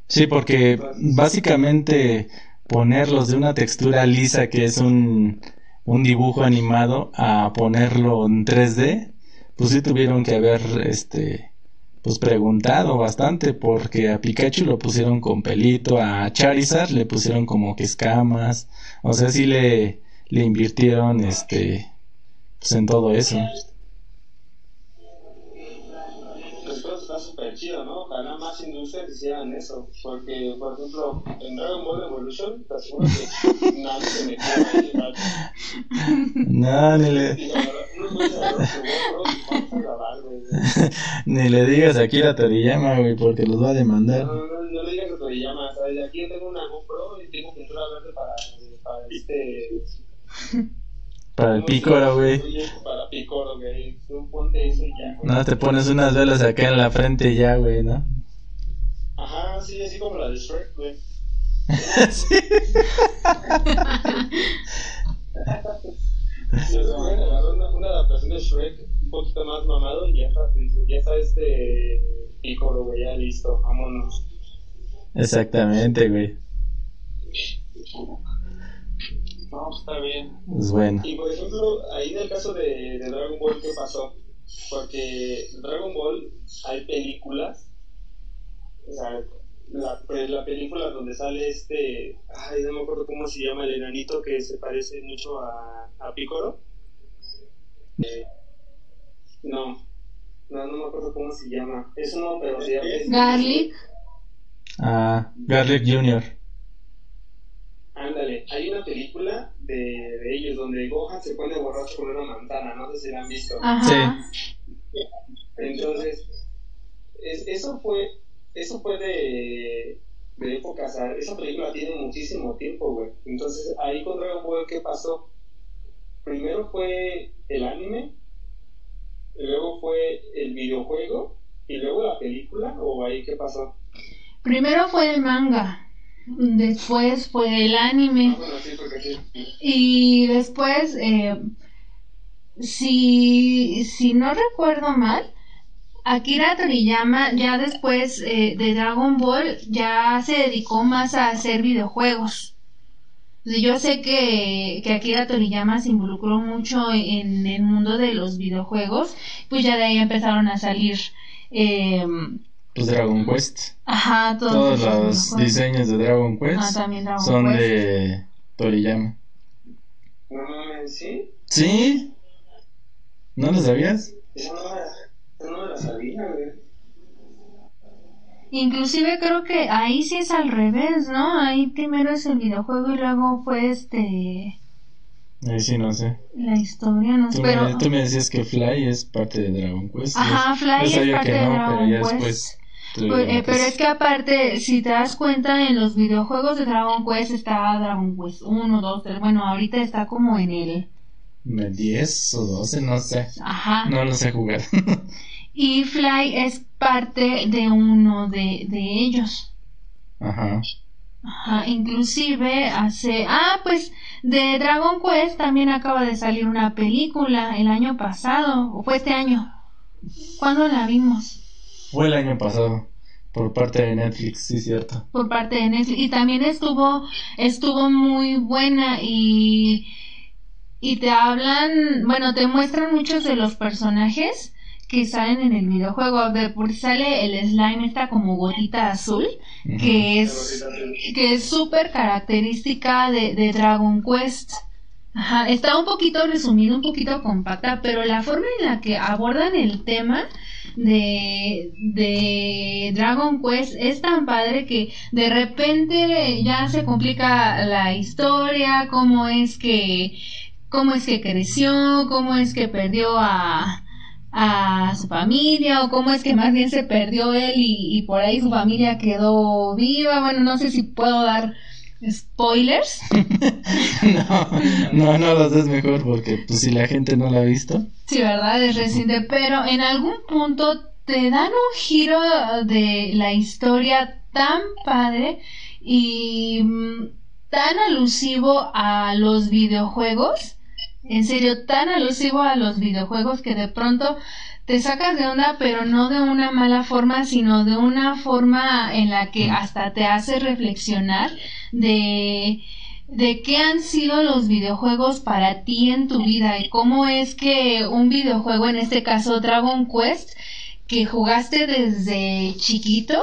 sí, porque básicamente ponerlos de una textura lisa que es un, un dibujo animado a ponerlo en 3D, pues sí tuvieron que haber este pues preguntado bastante porque a Pikachu lo pusieron con pelito, a Charizard le pusieron como que escamas, o sea, sí le, le invirtieron este pues en todo eso. Está súper chido, ¿no? Ojalá más industrias hicieran eso, porque por ejemplo en Dragon Ball Evolution te aseguro que nadie se metió ahí. No, ni le... Ni le digas aquí a Toriyama, güey, porque los va a demandar. No, no, no le digas a Toriyama, ¿sabes? Aquí yo tengo una GoPro y tengo pintura verde para, para este... Para el pícoro, güey. Para pícoro, güey. Tú ponte eso y ya, güey. No, te pones unas velas acá en la frente y ya, güey, ¿no? Ajá, sí, así como la de Shrek, güey. sí. Una, una adaptación de Shrek un poquito más mamado y ya está, ya está este pícoro, güey, ya listo, vámonos. Exactamente, güey. No, está bien. Es bueno. Y por ejemplo, ahí en el caso de, de Dragon Ball, ¿qué pasó? Porque Dragon Ball hay películas, o sea, la, la película donde sale este, ay, no me acuerdo cómo se llama el enanito que se parece mucho a, a Picoro. Eh, no, no, no me acuerdo cómo se llama. Es uno, pero se llama. Garlic. Ah, Garlic Jr. Ándale, hay una película de, de ellos donde Gohan se pone borracho con una manzana, no sé si la han visto. Ajá. Entonces, es, eso fue eso fue de, de época, o sea, esa película tiene muchísimo tiempo, güey. Entonces, ahí con Dragon Ball, ¿qué pasó? Primero fue el anime, luego fue el videojuego, y luego la película, o ahí qué pasó? Primero fue el manga. Después fue el anime. Y después, eh, si, si no recuerdo mal, Akira Toriyama ya después eh, de Dragon Ball ya se dedicó más a hacer videojuegos. Yo sé que, que Akira Toriyama se involucró mucho en el mundo de los videojuegos, pues ya de ahí empezaron a salir eh, Pues Dragon Quest. ajá, todos, Todos los videojuegos. diseños de Dragon Quest Ah, también Dragon son Quest. de Toriyama. No mames, ¿sí? ¿Sí? ¿No lo sabías? No la sabía, güey. Inclusive creo que ahí sí es al revés, ¿no? Ahí primero es el videojuego y luego fue este Ahí sí no sé. la historia, no sé, Tú, pero me, tú me decías que Fly es parte de Dragon Quest. Ajá, Fly es parte que de no, Dragon pero ya Quest. después. Pues, eh, pero es que aparte, si te das cuenta, en los videojuegos de Dragon Quest está Dragon Quest 1, 2, 3. Bueno, ahorita está como en el. ¿Me 10 o 12? No sé. Ajá. No lo sé jugar. Y Fly es parte de uno de, de ellos. Ajá. Ajá. Inclusive hace. Ah, pues de Dragon Quest también acaba de salir una película el año pasado. O fue este año. ¿Cuándo la vimos? Fue el año pasado. Por parte de Netflix, sí, cierto. Por parte de Netflix. Y también estuvo, estuvo muy buena y, y te hablan, bueno, te muestran muchos de los personajes que salen en el videojuego. De por sale el slime esta como gotita azul, que es que es súper característica de, de Dragon Quest. Ajá, está un poquito resumido, un poquito compacta, pero la forma en la que abordan el tema de, de Dragon Quest es tan padre que de repente ya se complica la historia, cómo es que, cómo es que creció, cómo es que perdió a, a su familia o cómo es que más bien se perdió él y, y por ahí su familia quedó viva. Bueno, no sé si puedo dar spoilers. no, no, no los des mejor porque pues si la gente no la ha visto. Sí, verdad, es reciente, pero en algún punto te dan un giro de la historia tan padre y mm, tan alusivo a los videojuegos. En serio, tan alusivo a los videojuegos que de pronto te sacas de onda, pero no de una mala forma, sino de una forma en la que hasta te hace reflexionar de de qué han sido los videojuegos para ti en tu vida y cómo es que un videojuego, en este caso Dragon Quest, que jugaste desde chiquito,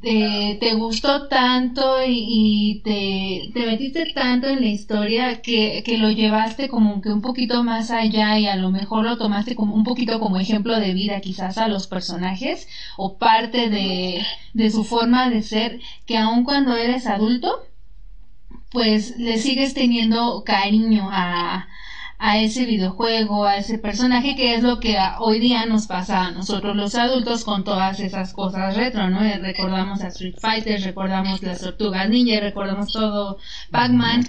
te gustó tanto y, te, te, metiste tanto en la historia que, que, lo llevaste como que un poquito más allá y a lo mejor lo tomaste como un poquito como ejemplo de vida quizás a los personajes o parte de, de su forma de ser que aun cuando eres adulto pues le sigues teniendo cariño a, a ese videojuego, a ese personaje, que es lo que hoy día nos pasa a nosotros los adultos con todas esas cosas retro, ¿no? Eh, recordamos a Street Fighter, recordamos las Tortugas Ninja, recordamos todo Pac-Man,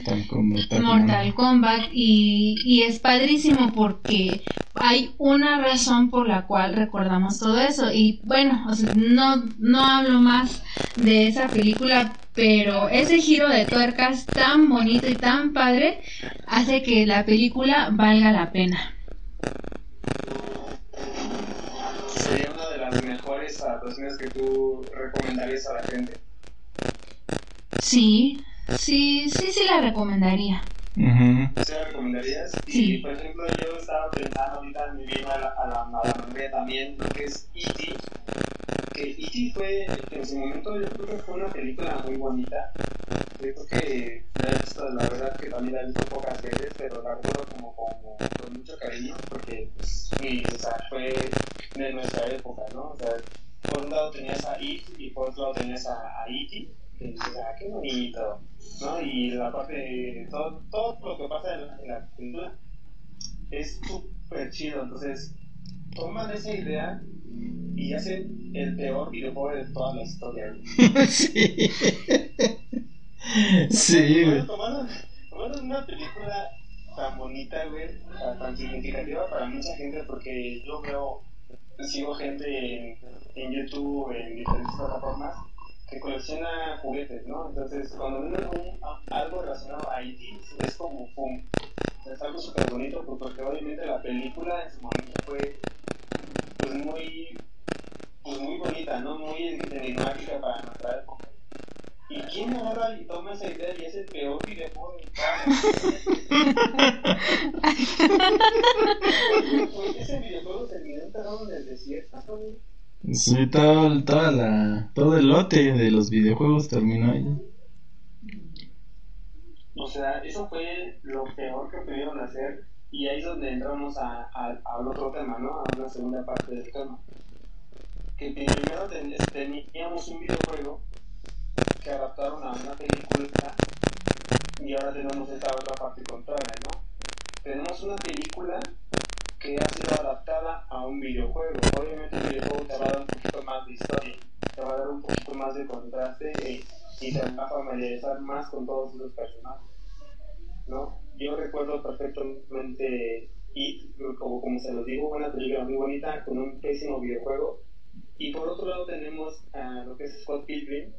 Mortal Kombat, y, y es padrísimo porque hay una razón por la cual recordamos todo eso. Y bueno, no, no hablo más de esa película pero ese giro de tuercas tan bonito y tan padre hace que la película valga la pena. Sería una de las mejores adaptaciones que tú recomendarías a la gente. Sí, sí, sí, sí la recomendaría. ¿Sí la recomendarías? Sí. Y, por ejemplo, yo estaba pensando ahorita, me vino a la, a la, a la también lo que es E.T., que E.T. fue, en su momento, yo creo que fue una película muy bonita. Yo creo que la he visto, la verdad que también la he visto pocas veces, pero la recuerdo como, como con mucho cariño, porque pues, o sea, fue de nuestra época, ¿no? O sea, por un lado tenías a It y por otro lado tenías a, a E.T., dices, ah, qué bonito, ¿no? Y la parte, todo, todo lo que pasa en la, en la película es súper chido, entonces toman esa idea y hacen el peor videojuego de toda la historia. sí. sí, güey. Tomaron, una película tan bonita, güey, tan significativa para mucha gente, porque yo veo, sigo gente en, en YouTube, en diferentes plataformas, que colecciona juguetes, ¿no? Entonces, cuando ven algo relacionado a IT, e es como pum. Es algo súper bonito, porque obviamente la película en su momento fue pues muy pues muy bonita, ¿no? Muy enigmática para nuestra época. ¿Y quién agarra y toma esa idea y es el peor videojuego del Ese videojuego terminó enterrado en el desierto, Sí, todo, toda la, todo el lote de los videojuegos terminó ahí. O sea, eso fue lo peor que pudieron hacer y ahí es donde entramos a, a, al otro tema, ¿no? A una segunda parte del tema que primero teníamos un videojuego que adaptaron a una película y ahora tenemos esta otra parte contraria, ¿no? Tenemos una película que ha sido adaptada a un videojuego. Obviamente el videojuego te va a dar un poquito más de historia, te va a dar un poquito más de contraste y te va a familiarizar más con todos esos personajes, ¿no? Yo recuerdo perfectamente It, como, como se los digo, una película muy bonita con un pésimo videojuego y por otro lado tenemos a lo que es Scott Pilgrim,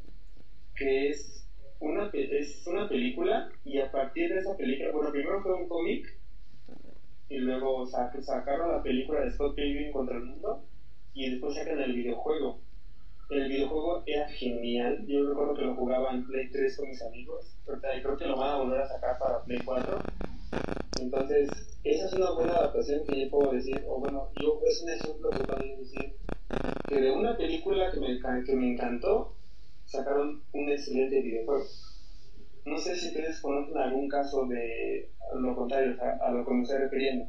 que es una, es una película y a partir de esa película, bueno, primero fue un cómic y luego sacaron la película de Scott Pilgrim contra el mundo y después sacan el videojuego. el videojuego era genial. Yo recuerdo que lo jugaba en Play 3 con mis amigos. Creo que lo van a volver a sacar para Play 4. Entonces, esa es una buena adaptación que yo puedo decir. O bueno, yo es un ejemplo que puedo decir. Que de una película que me, que me encantó, sacaron un excelente videojuego. No sé si ustedes conocen algún caso de lo contrario, a, lo que me estoy refiriendo.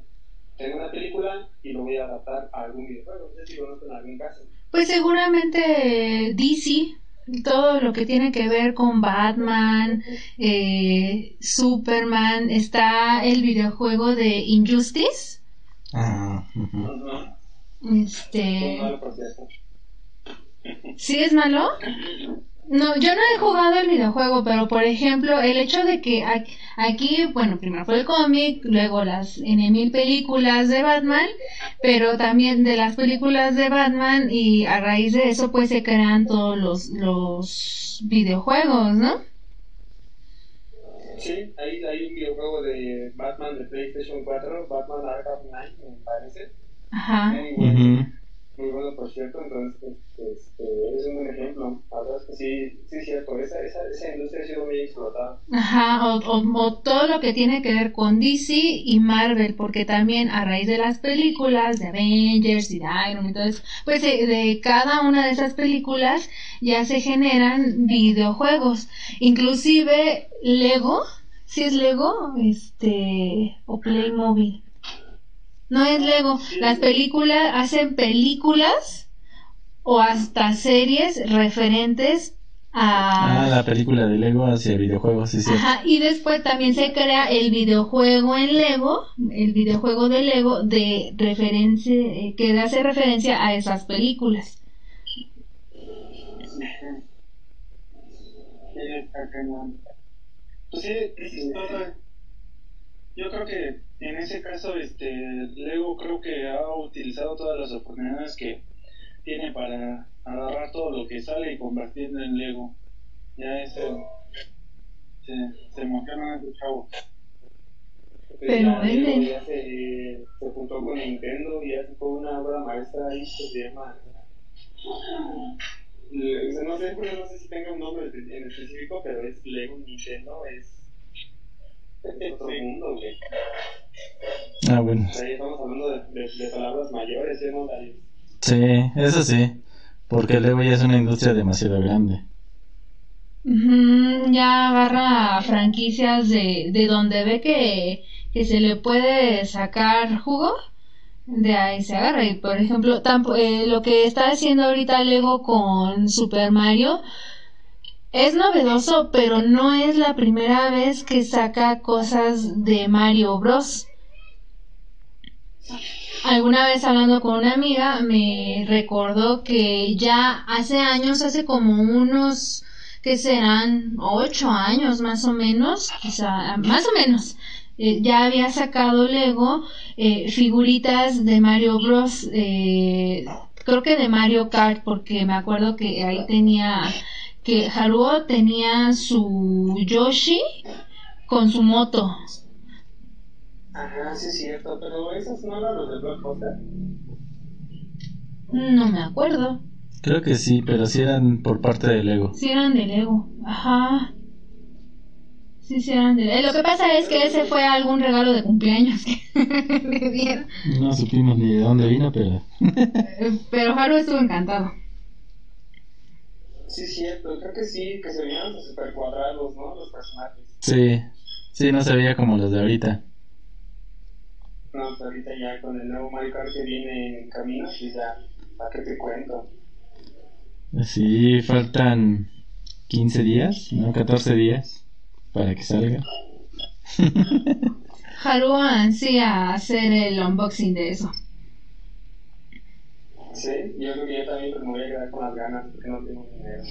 Tengo una película y lo voy a adaptar a algún videojuego. No sé si conocen algún caso. Pues seguramente DC, todo lo que tiene que ver con Batman, eh, Superman, está el videojuego de Injustice. Ah, Este. ¿Sí es malo? No, yo no he jugado el videojuego, pero por ejemplo, el hecho de que aquí, bueno, primero fue el cómic, luego las N mil películas de Batman, pero también de las películas de Batman y a raíz de eso pues se crean todos los, los videojuegos, ¿no? Sí, hay, hay un videojuego de Batman de PlayStation 4, Batman Arkham Knight, me parece. Ajá muy bueno, por cierto, entonces este, es un buen ejemplo. Que sí, sí cierto, esa, esa, esa industria ha sido muy explotada. Ajá, o, o, todo lo que tiene que ver con DC y Marvel, porque también a raíz de las películas de Avengers y de Iron entonces, pues de, de cada una de esas películas ya se generan videojuegos. Inclusive Lego, si es Lego, este, o Playmobil no es Lego. Las películas hacen películas o hasta series referentes a... Ah, la película de Lego hacia videojuegos, sí, sí. Ajá, y después también se crea el videojuego en Lego, el videojuego de Lego de referencia, eh, que hace referencia a esas películas. Pues yo creo que en ese caso, este, Lego creo que ha utilizado todas las oportunidades que tiene para agarrar todo lo que sale y convertirlo en Lego. Ya eso se, se emociona ese chavo. Pero venden. Ya se, se juntó con Nintendo y hace toda una obra maestra ahí que se llama. No sé, no sé si tenga un nombre en específico, pero es Lego Nintendo, es es otro mundo, güey. Ah, bueno. Ahí estamos hablando de, de, palabras mayores, ¿no, Darío? Sí, eso sí. Porque luego ya es una industria demasiado grande. ya agarra franquicias de, de donde ve que, que se le puede sacar jugo de ahí se agarra y por ejemplo eh, lo que está haciendo ahorita Lego con Super Mario es novedoso, pero no es la primera vez que saca cosas de Mario Bros. Alguna vez hablando con una amiga me recordó que ya hace años, hace como unos que serán ocho años más o menos, quizá más o menos, eh, ya había sacado Lego eh, figuritas de Mario Bros. Eh, creo que de Mario Kart, porque me acuerdo que ahí tenía que Haruo tenía su Yoshi con su moto. Ajá, sí es cierto, pero esos no eran los de Blockbuster. No me acuerdo. Creo que sí, pero sí eran por parte de Lego. Sí eran de Lego, ajá. Sí, sí eran de Lego. Lo que pasa es que ese fue algún regalo de cumpleaños que le dieron. No supimos ni de dónde vino, pero... pero Haru estuvo encantado. Sí, cierto, creo que sí, que se veían super cuadrados, ¿no? Los personajes. Sí, sí, no se veía como los de ahorita. No, pero ahorita ya con el nuevo Mario Kart que viene en camino, pues ya, ¿a qué te cuento? Sí, faltan 15 días, ¿no? 14 días para que salga. Haru ansía hacer el unboxing de eso. Sí, yo creo que yo también me voy a quedar con las ganas porque no tengo dinero.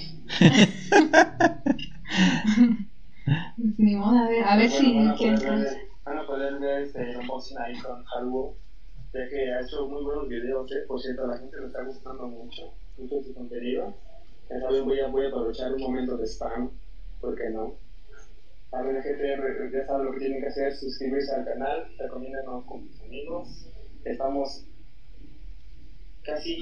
Ni modo, a ver, a ver si. Van a, poder ver, van a poder ver este unboxing ahí con Haruo, ya que ha hecho muy buenos videos, ¿eh? Por cierto, a la gente le está gustando mucho, mucho su contenido. Entonces voy a, voy a aprovechar un momento de spam, ¿por qué no? A ver, gente, ya saben lo que tienen que hacer, suscribirse al canal, recomiéndanos con tus amigos. Estamos casi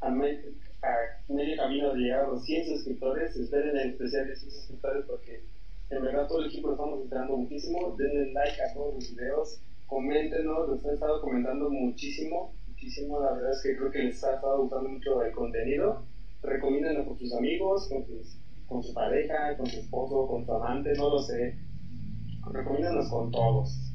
a, a medio camino de llegar a los 100 suscriptores. Esperen el especial de 100 suscriptores porque en verdad todo el equipo lo estamos esperando muchísimo. Denle like a todos los videos, coméntenos, los han estado comentando muchísimo, muchísimo. La verdad es que creo que les ha estado gustando mucho el contenido. Recomiéndenlo con sus amigos, con, sus, con su pareja, con su esposo, con su amante, no lo sé. Recomiéndanos con todos.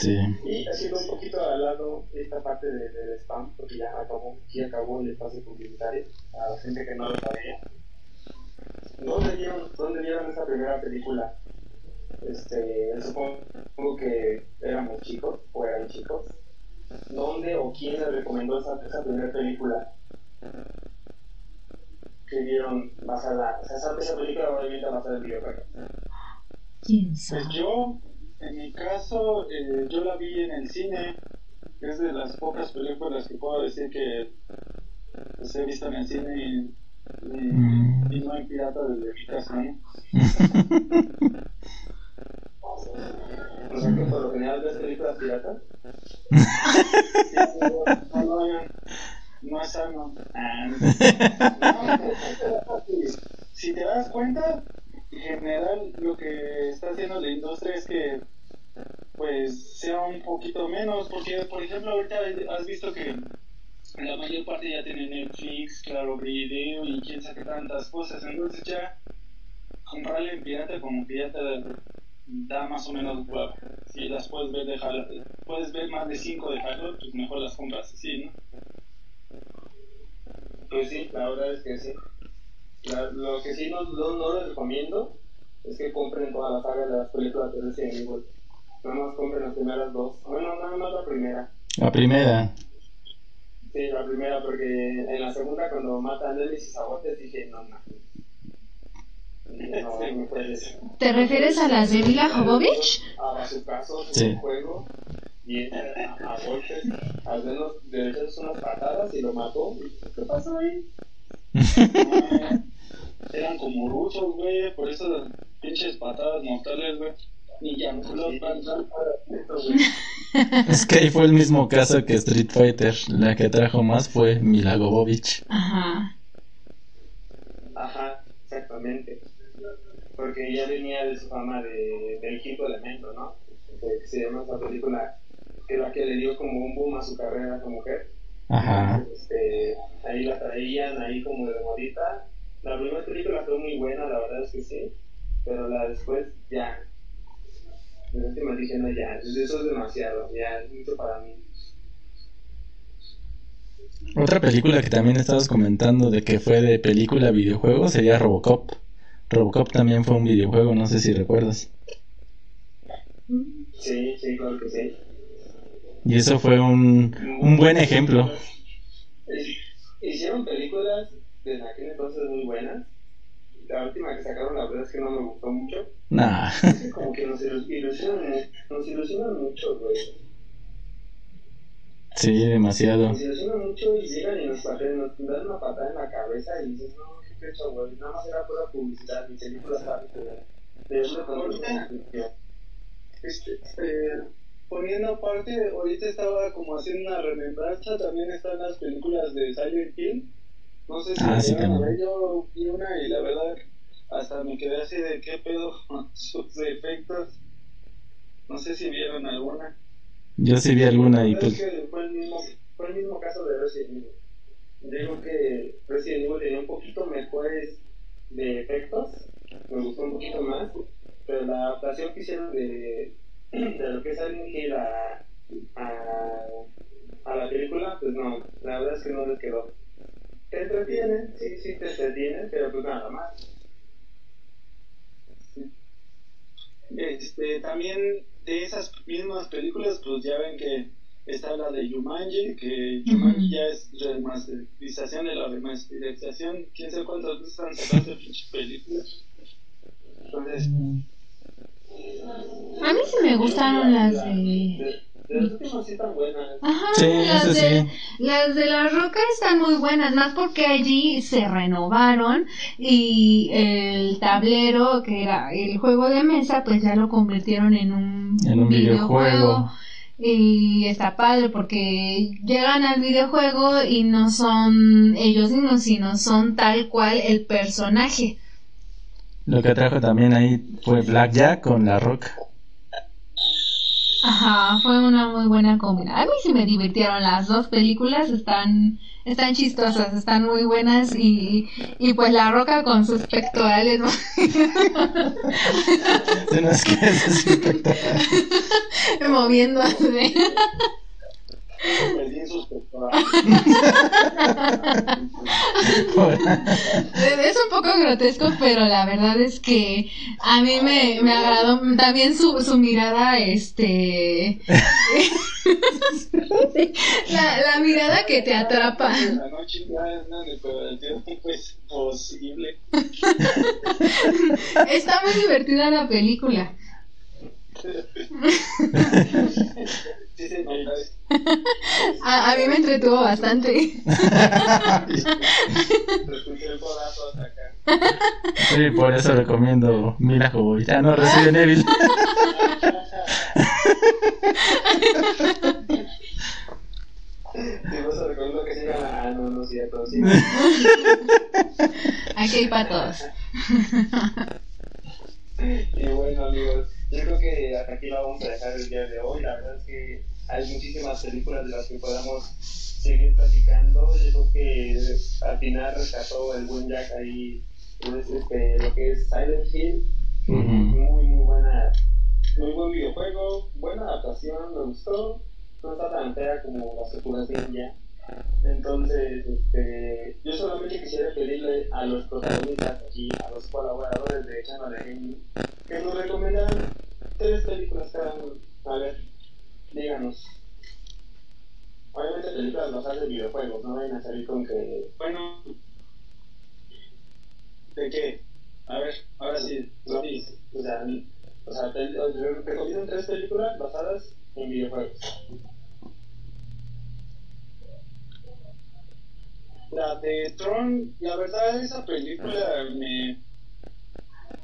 Sí. Y haciendo un poquito al lado esta parte de- del spam, porque ya acabó, ya acabó el espacio publicitario, a la gente que no lo sabía. ¿Dónde vieron, dónde vieron esa primera película? Este, supongo que éramos chicos, o eran chicos. ¿Dónde o quién les recomendó esa, esa primera película? Que vieron basada, o sea, esa, esa película obviamente basada en videojuegos. ¿Quién sabe? Pues yo, en mi caso, eh, yo la vi en el cine. Es de las pocas películas que puedo decir que pues, he visto en el cine y, y, Mm. y no en pirata desde mi casa. ¿no? O sea que por lo general ves películas piratas. No hagan, no es sano. Ah, no. si te das cuenta, en general lo que está haciendo la industria es que pues sea un poquito menos, porque por ejemplo ahorita has visto que la mayor parte ya tiene Netflix, Claro Video y quién sabe tantas cosas, entonces ya comprarle en pirata como pirata da más o menos huevo. Si las puedes ver de jalo- puedes ver más de 5 de jalón, pues mejor las compras así, ¿no? Pues sí, la verdad es que sí. La- lo que sí no, no, no les recomiendo es que compren toda la saga de las películas de Resident Evil. Nada más compren las primeras dos. Bueno, nada más la primera. La primera. Sí, la primera, porque en la segunda, cuando matan a Nemesis a botes, dije, no, no. No, puedes. ¿Te refieres a las de Mila Jovovich? A su caso, su Sí. juego, y a, a golpes, al menos echas unas patadas y lo mató. ¿Qué pasó ahí? Eran como rusos, güey, por eso las pinches patadas mortales, güey. Ni esto, güey. Es que ahí fue el mismo caso que Street Fighter. La que trajo más fue Mila Jovovich. Ajá. Ajá, exactamente. Porque ya venía de su fama de, del quinto elemento, ¿no? Que se llama esa película, que la que le dio como un boom a su carrera como mujer. Ajá. Este, ahí la traían ahí como de modita. La primera película fue muy buena, la verdad es que sí, pero la después ya. La última dije, no, ya, eso es demasiado, ya es mucho para mí. Otra película que también estabas comentando de que fue de película videojuego sería Robocop. Robocop también fue un videojuego, no sé si recuerdas. Sí, sí, claro que sí. Y eso fue un, un buen ejemplo. Hicieron películas desde aquel entonces muy buenas. La última que sacaron, la verdad es que no me gustó mucho. Nah. Es que como que nos ilus- ilusionan, nos ilusionan mucho, güey. Sí, demasiado. Nos ilusionan mucho y llegan y nos, patean, nos dan una patada en la cabeza y dices, no, qué pecho, güey. Nada más era pura publicidad, mi película está de una. Este, eh, poniendo aparte, ahorita estaba como haciendo una remembranza, también están las películas de Silent Hill. No sé si Ah, sí, a ver, yo vi una y la verdad hasta me quedé así de qué pedo sus efectos. No sé si vieron alguna. Yo sí vi alguna y pues... es que fue el mismo, fue el mismo caso de Resident Evil. Digo que Resident Evil tenía un poquito mejores de efectos, me gustó un poquito más, pero la adaptación que hicieron de, de lo que es Silent Hill a, a, a la película, pues no, la verdad es que no les quedó. Te entretiene, sí, sí te entretiene, pero pues nada más. Este, también de esas mismas películas, pues ya ven que está la de Jumanji, que Jumanji Ujú. ya es remasterización de la remasterización. Quién sabe cuántas veces están sacando pinches películas. Entonces, A mí sí me gustaron las de... De, de las últimas sí están buenas. Ajá, Sí, las de, sí. las de la roca están muy buenas, más porque allí se renovaron y el tablero, que era el juego de mesa, pues ya lo convirtieron en un, En un videojuego. y está padre porque llegan al videojuego y no son ellos mismos, sino son tal cual el personaje. Lo que trajo también ahí fue Black Jack con La Roca. Ajá, fue una muy buena combinación. A mí sí me divirtieron las dos películas, están están chistosas, están muy buenas y, y pues la roca con sus pectorales. Se nos queda sus pectorales. Moviéndose. Es un poco grotesco, pero la verdad es que a mí me, me agradó también su, su mirada, este... la, la mirada que te atrapa. La noche pero el tiempo es posible. Está muy divertida la película. A, a, mí me entretuvo bastante. Sí, por eso recomiendo Mira Ya no Resident Evil. que se llama. Ah, no, no, cierto. Sí. Aquí hay patos. Y bueno, amigos, yo creo que hasta aquí lo vamos a dejar el día de hoy. La verdad es que hay muchísimas películas de las que podamos seguir platicando. Yo creo que al final rescató el buen Jack ahí pues, este, lo que es Silent Hill. Muy, muy buena, muy buen videojuego, buena adaptación, me gustó. No está tan fea como las tortugas ya Entonces, este, yo solamente quisiera pedirle a los protagonistas aquí, a los colaboradores de Channel Gaming, que nos recomendaran tres películas cada uno. A ver, díganos. Obviamente películas basadas de videojuegos, no vayan a salir con que... Bueno, ¿de qué? A ver, ahora sí, lo dices. O sea, o sea recomiendan tres películas basadas en videojuegos. La de Tron, la verdad, esa película me.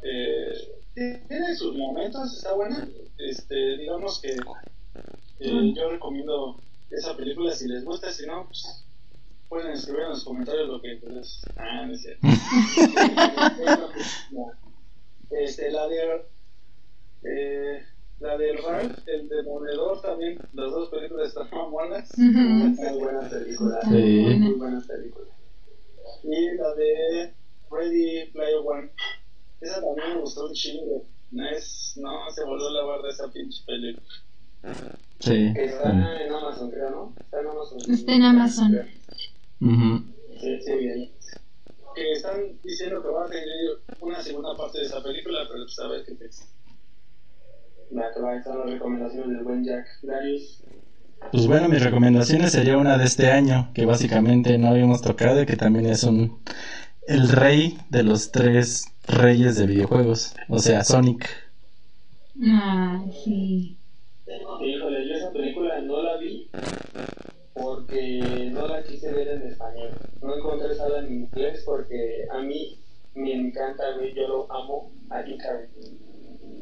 Eh, tiene sus momentos, está buena. Este, digamos que eh, yo recomiendo esa película si les gusta, si no, pues pueden escribir en los comentarios lo que les. Ah, no es cierto. este, la de. Eh, la del Ralph, el demoledor también, las dos películas están mamonas. Muy buenas películas. Sí. Muy buenas películas. Y la de Ready Player One. Esa también me gustó un chingo. No, es, no se volvió la barra esa pinche película. Sí. Está en Amazon, creo, ¿no? Está en Amazon. Está en Amazon. Sí, sí, bien. Que están diciendo que va a tener una segunda parte de esa película, pero pues a ver qué piensa. La que va a estar las recomendaciones del buen Jack Darius. Pues bueno, mis recomendaciones sería una de este año, que básicamente no habíamos tocado y que también es un el rey de los tres reyes de videojuegos, o sea, Sonic. Ah, sí. Híjole, yo esa película no la vi porque no la quise ver en español. No encontré sala en inglés porque a mí me encanta, yo lo amo a Jim Carrey.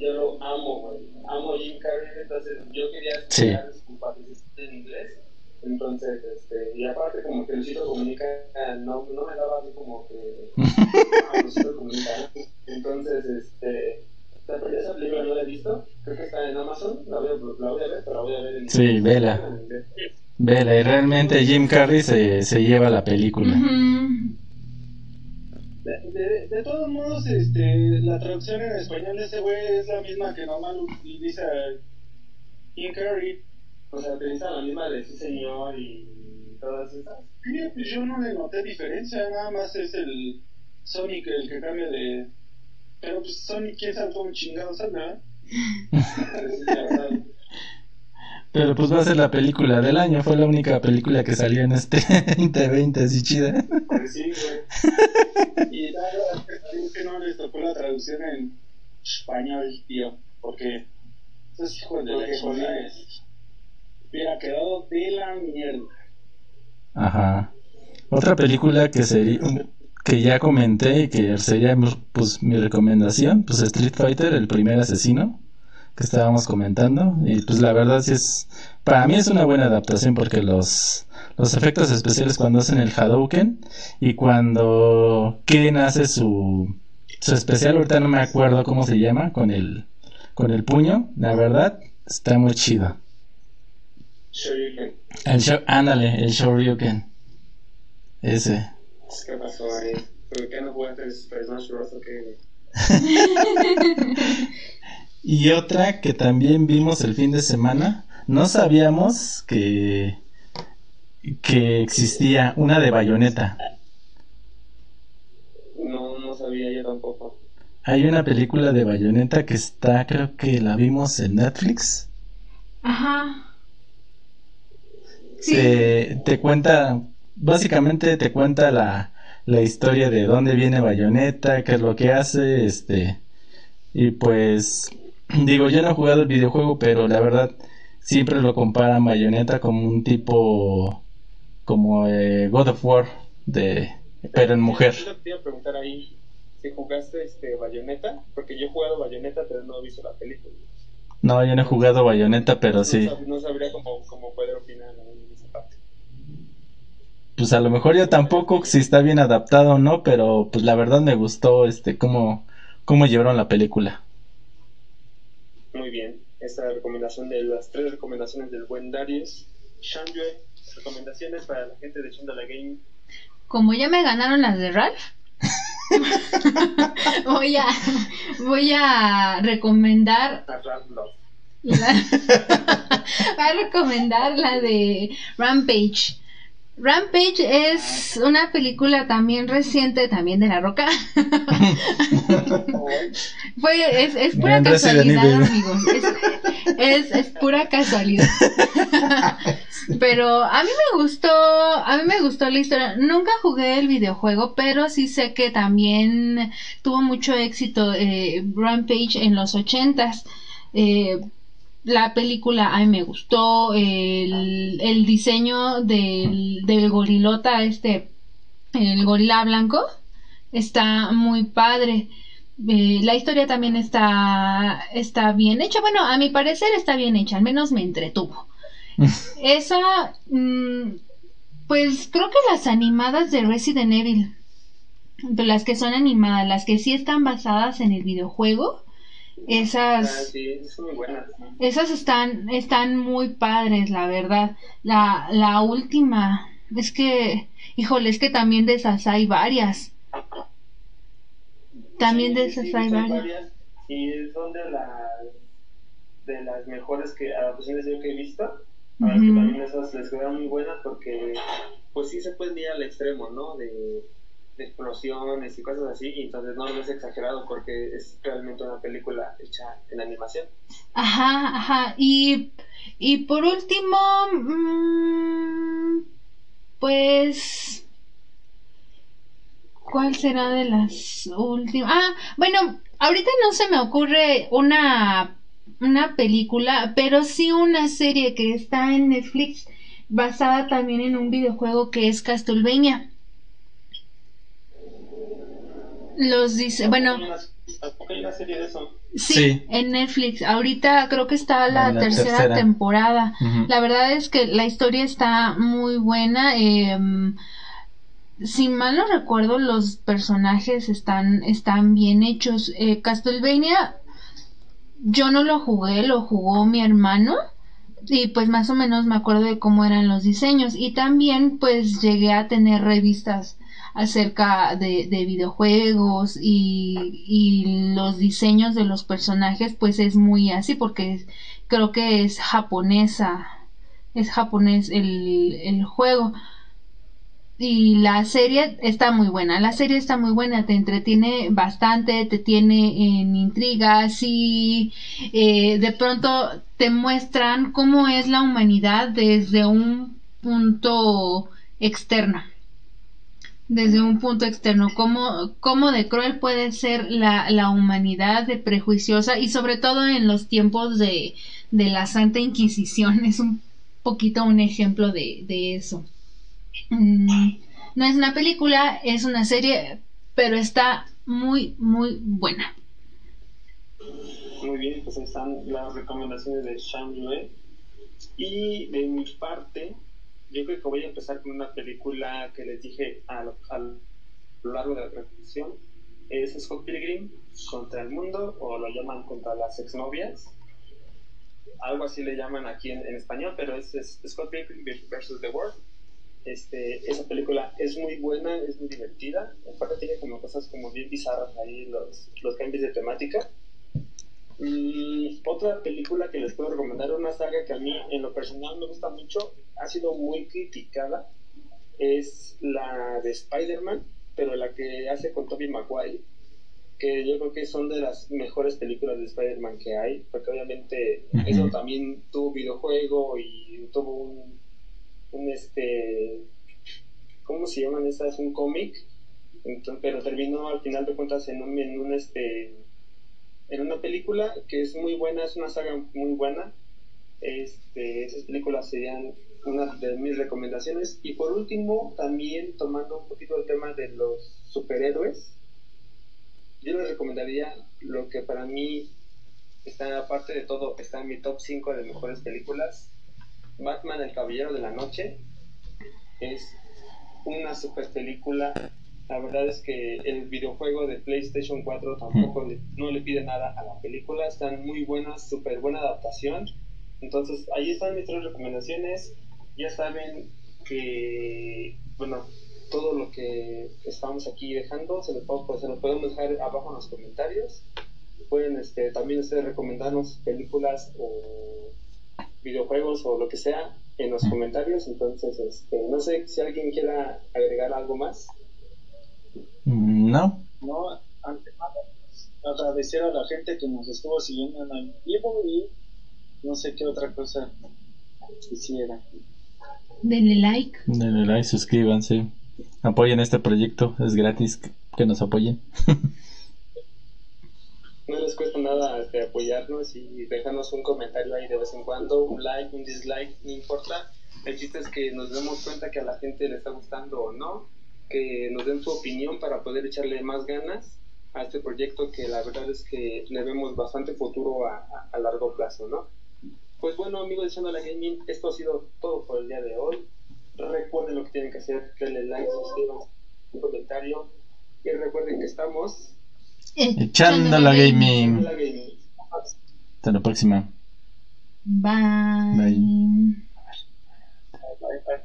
Yo lo amo, güey. Amo Jim Carrey, entonces yo quería escuchar sí. su en inglés. Entonces, este, y aparte como que Luisito Comunica no, no me daba así como que a Luisito Comunica. Entonces, este esa película no la he visto, creo que está en Amazon, la voy a, la voy a ver, pero la voy a ver en Sí, vela. Vela, y realmente Jim Carrey se, se lleva la película. De, de, todos modos, este, la traducción en español de ese güey es la misma que normal utiliza Jim Carrey. O sea, utiliza la misma de sí señor y todas esas. Sí, pues yo no le noté diferencia, nada más es el Sonic el que cambia de pero pues Sonic, quién sabe cómo chingado salga. Pero pues va a ser la película del año, fue la única película que salió en este 2020, así chida. Pues sí, güey. Y es que no les tocó la traducción en español, tío, porque esos hijos de la hubiera quedado de la mierda. Ajá. Otra película que sería que ya comenté y que sería pues mi recomendación, pues Street Fighter, el primer asesino. Que estábamos comentando. Y pues la verdad sí es, para mí es una buena adaptación porque los, los efectos especiales cuando hacen el Hadouken y cuando Ken hace su, su especial, ahorita no me acuerdo cómo se llama, con el, con el puño, la verdad está muy chido. Shoryuken. El show, ándale, el Shoryuken. Ese. ¿Qué pasó ahí? ¿Por qué no jugaste Smash Bros? o qué? Y otra que también vimos el fin de semana, no sabíamos que que existía una de bayoneta. No, no sabía yo tampoco. Hay una película de bayoneta que está, creo que la vimos en Netflix. Ajá. Sí. Te, te cuenta, básicamente te cuenta la, la historia de dónde viene bayoneta, qué es lo que hace, este, y pues, digo, yo no he jugado el videojuego, pero la verdad, siempre lo comparan bayoneta como un tipo, como eh, God of War, de, pero en mujer. Yo te iba a preguntar ahí si jugaste este Bayonetta, porque yo he jugado Bayonetta, pero no he visto la película. No, yo no he jugado bayoneta, pero No sí. No, sabría cómo, cómo poder opinar en esa parte. Pues a lo mejor yo tampoco si está bien adaptado o no, pero pues la verdad me gustó este cómo, cómo llevaron la película. Muy bien, esta recomendación de las tres recomendaciones del buen Darius. Shanjue, recomendaciones para la gente de Chandala Game. Como ya me ganaron las de Ralph, voy a voy a recomendar A Ralph Love. la, voy a recomendar la de Rampage. Rampage es una película también reciente, también de La Roca. Fue, es, es pura casualidad, amigos. Es, es, es pura casualidad. pero a mí me gustó, a mí me gustó la historia. Nunca jugué el videojuego, pero sí sé que también tuvo mucho éxito eh, Rampage en los ochentas. Eh, la película a mí me gustó, el, el diseño del, del gorilota, este, el gorila blanco, está muy padre. Eh, la historia también está, está bien hecha. Bueno, a mi parecer está bien hecha, al menos me entretuvo. Esa, mm, pues creo que las animadas de Resident Evil, de las que son animadas, las que sí están basadas en el videojuego, esas, sí, son muy buenas. esas están, están muy padres, la verdad. La, la última, es que, híjole, es que también de esas hay varias. También Sí, de esas sí, hay varias. varias Y son de las de las mejores que adaptaciones yo que he visto. Ahora que Ujú. también esas les quedan muy buenas porque pues sí se pueden ir al extremo, ¿no? De explosiones y cosas así, y entonces no es exagerado porque es realmente una película hecha en animación. Ajá, ajá. Y, y por último, mm, pues, ¿cuál será de las últimas? Ah, bueno, ahorita no se me ocurre una, una película, pero sí una serie que está en Netflix basada también en un videojuego que es Castlevania. Los dice, bueno. Hay una, hay una serie de eso. Sí, Sí. en Netflix. Ahorita creo que está la, La tercera, tercera. temporada. La verdad es que la historia está muy buena. eh, si mal no recuerdo, los personajes están, están bien hechos. Eh, Castlevania, yo no lo jugué, lo jugó mi hermano. Y pues más o menos me acuerdo de cómo eran los diseños. Y también pues llegué a tener revistas acerca de, de videojuegos y, los diseños de los personajes pues es muy así porque creo que es japonesa es japonés el, el juego. Y la serie está muy buena la serie está muy buena te entretiene bastante te tiene en intrigas y eh, de pronto te muestran cómo es la humanidad desde un punto externo desde un punto externo, cómo, cómo de cruel puede ser la, la humanidad, de prejuiciosa y sobre todo en los tiempos de, de la Santa Inquisición. Es un poquito un ejemplo de, de eso. Mm, no es una película, es una serie, pero está muy, muy buena. Muy bien, pues están las recomendaciones de Shang Yue. Y de mi parte, yo creo que voy a empezar con una película que les dije a lo, a lo largo de la transmisión. Es Scott Pilgrim contra el mundo, o lo llaman contra las exnovias. Algo así le llaman aquí en, en español, pero es, es Scott Pilgrim versus the World. Este, esa película es muy buena, es muy divertida. Aparte tiene como cosas como bien bizarras ahí, los, los cambios de temática. Y otra película que les puedo recomendar, una saga que a mí en lo personal me gusta mucho, ha sido muy criticada, es la de Spider-Man, pero la que hace con Tobey Maguire, que yo creo que son de las mejores películas de Spider-Man que hay, porque obviamente eso también tuvo videojuego y tuvo un, un este, ¿cómo se llaman esas? Un cómic, pero terminó al final de cuentas en un, en un este en una película que es muy buena, es una saga muy buena. Este, esas películas serían una de mis recomendaciones. Y por último, también tomando un poquito el tema de los superhéroes, yo les recomendaría lo que para mí está, aparte de todo, está en mi top 5 de mejores películas. Batman, el Caballero de la Noche, es una super película la verdad es que el videojuego de PlayStation 4 tampoco le, no le pide nada a la película. Están muy buenas, súper buena adaptación. Entonces, ahí están mis tres recomendaciones. Ya saben que, bueno, todo lo que estamos aquí dejando se lo, puedo- pues, se lo podemos dejar abajo en los comentarios. Pueden este, también ustedes recomendarnos películas o videojuegos o lo que sea en los comentarios. Entonces, este, no sé si alguien quiera agregar algo más. Mm, No, No, ante nada, agradecer a la gente que nos estuvo siguiendo en el vivo y no sé qué otra cosa quisiera. Denle like. denle like, suscríbanse, apoyen este proyecto, es gratis que- que nos apoyen. No les cuesta nada este, apoyarnos y dejarnos un comentario ahí de vez en cuando, un like, un dislike, no importa. El chiste es que nos demos cuenta que a la gente le está gustando o no, que nos den su opinión para poder echarle más ganas a este proyecto que la verdad es que le vemos bastante futuro a, a- a largo plazo, ¿no? Pues bueno, amigos de Echando la Gaming, esto ha sido todo por el día de hoy. Recuerden lo que tienen que hacer, denle like, suscríbanse, un comentario y recuerden que estamos Echando la gaming. la gaming. Hasta la próxima. Bye. Bye. Bye, bye.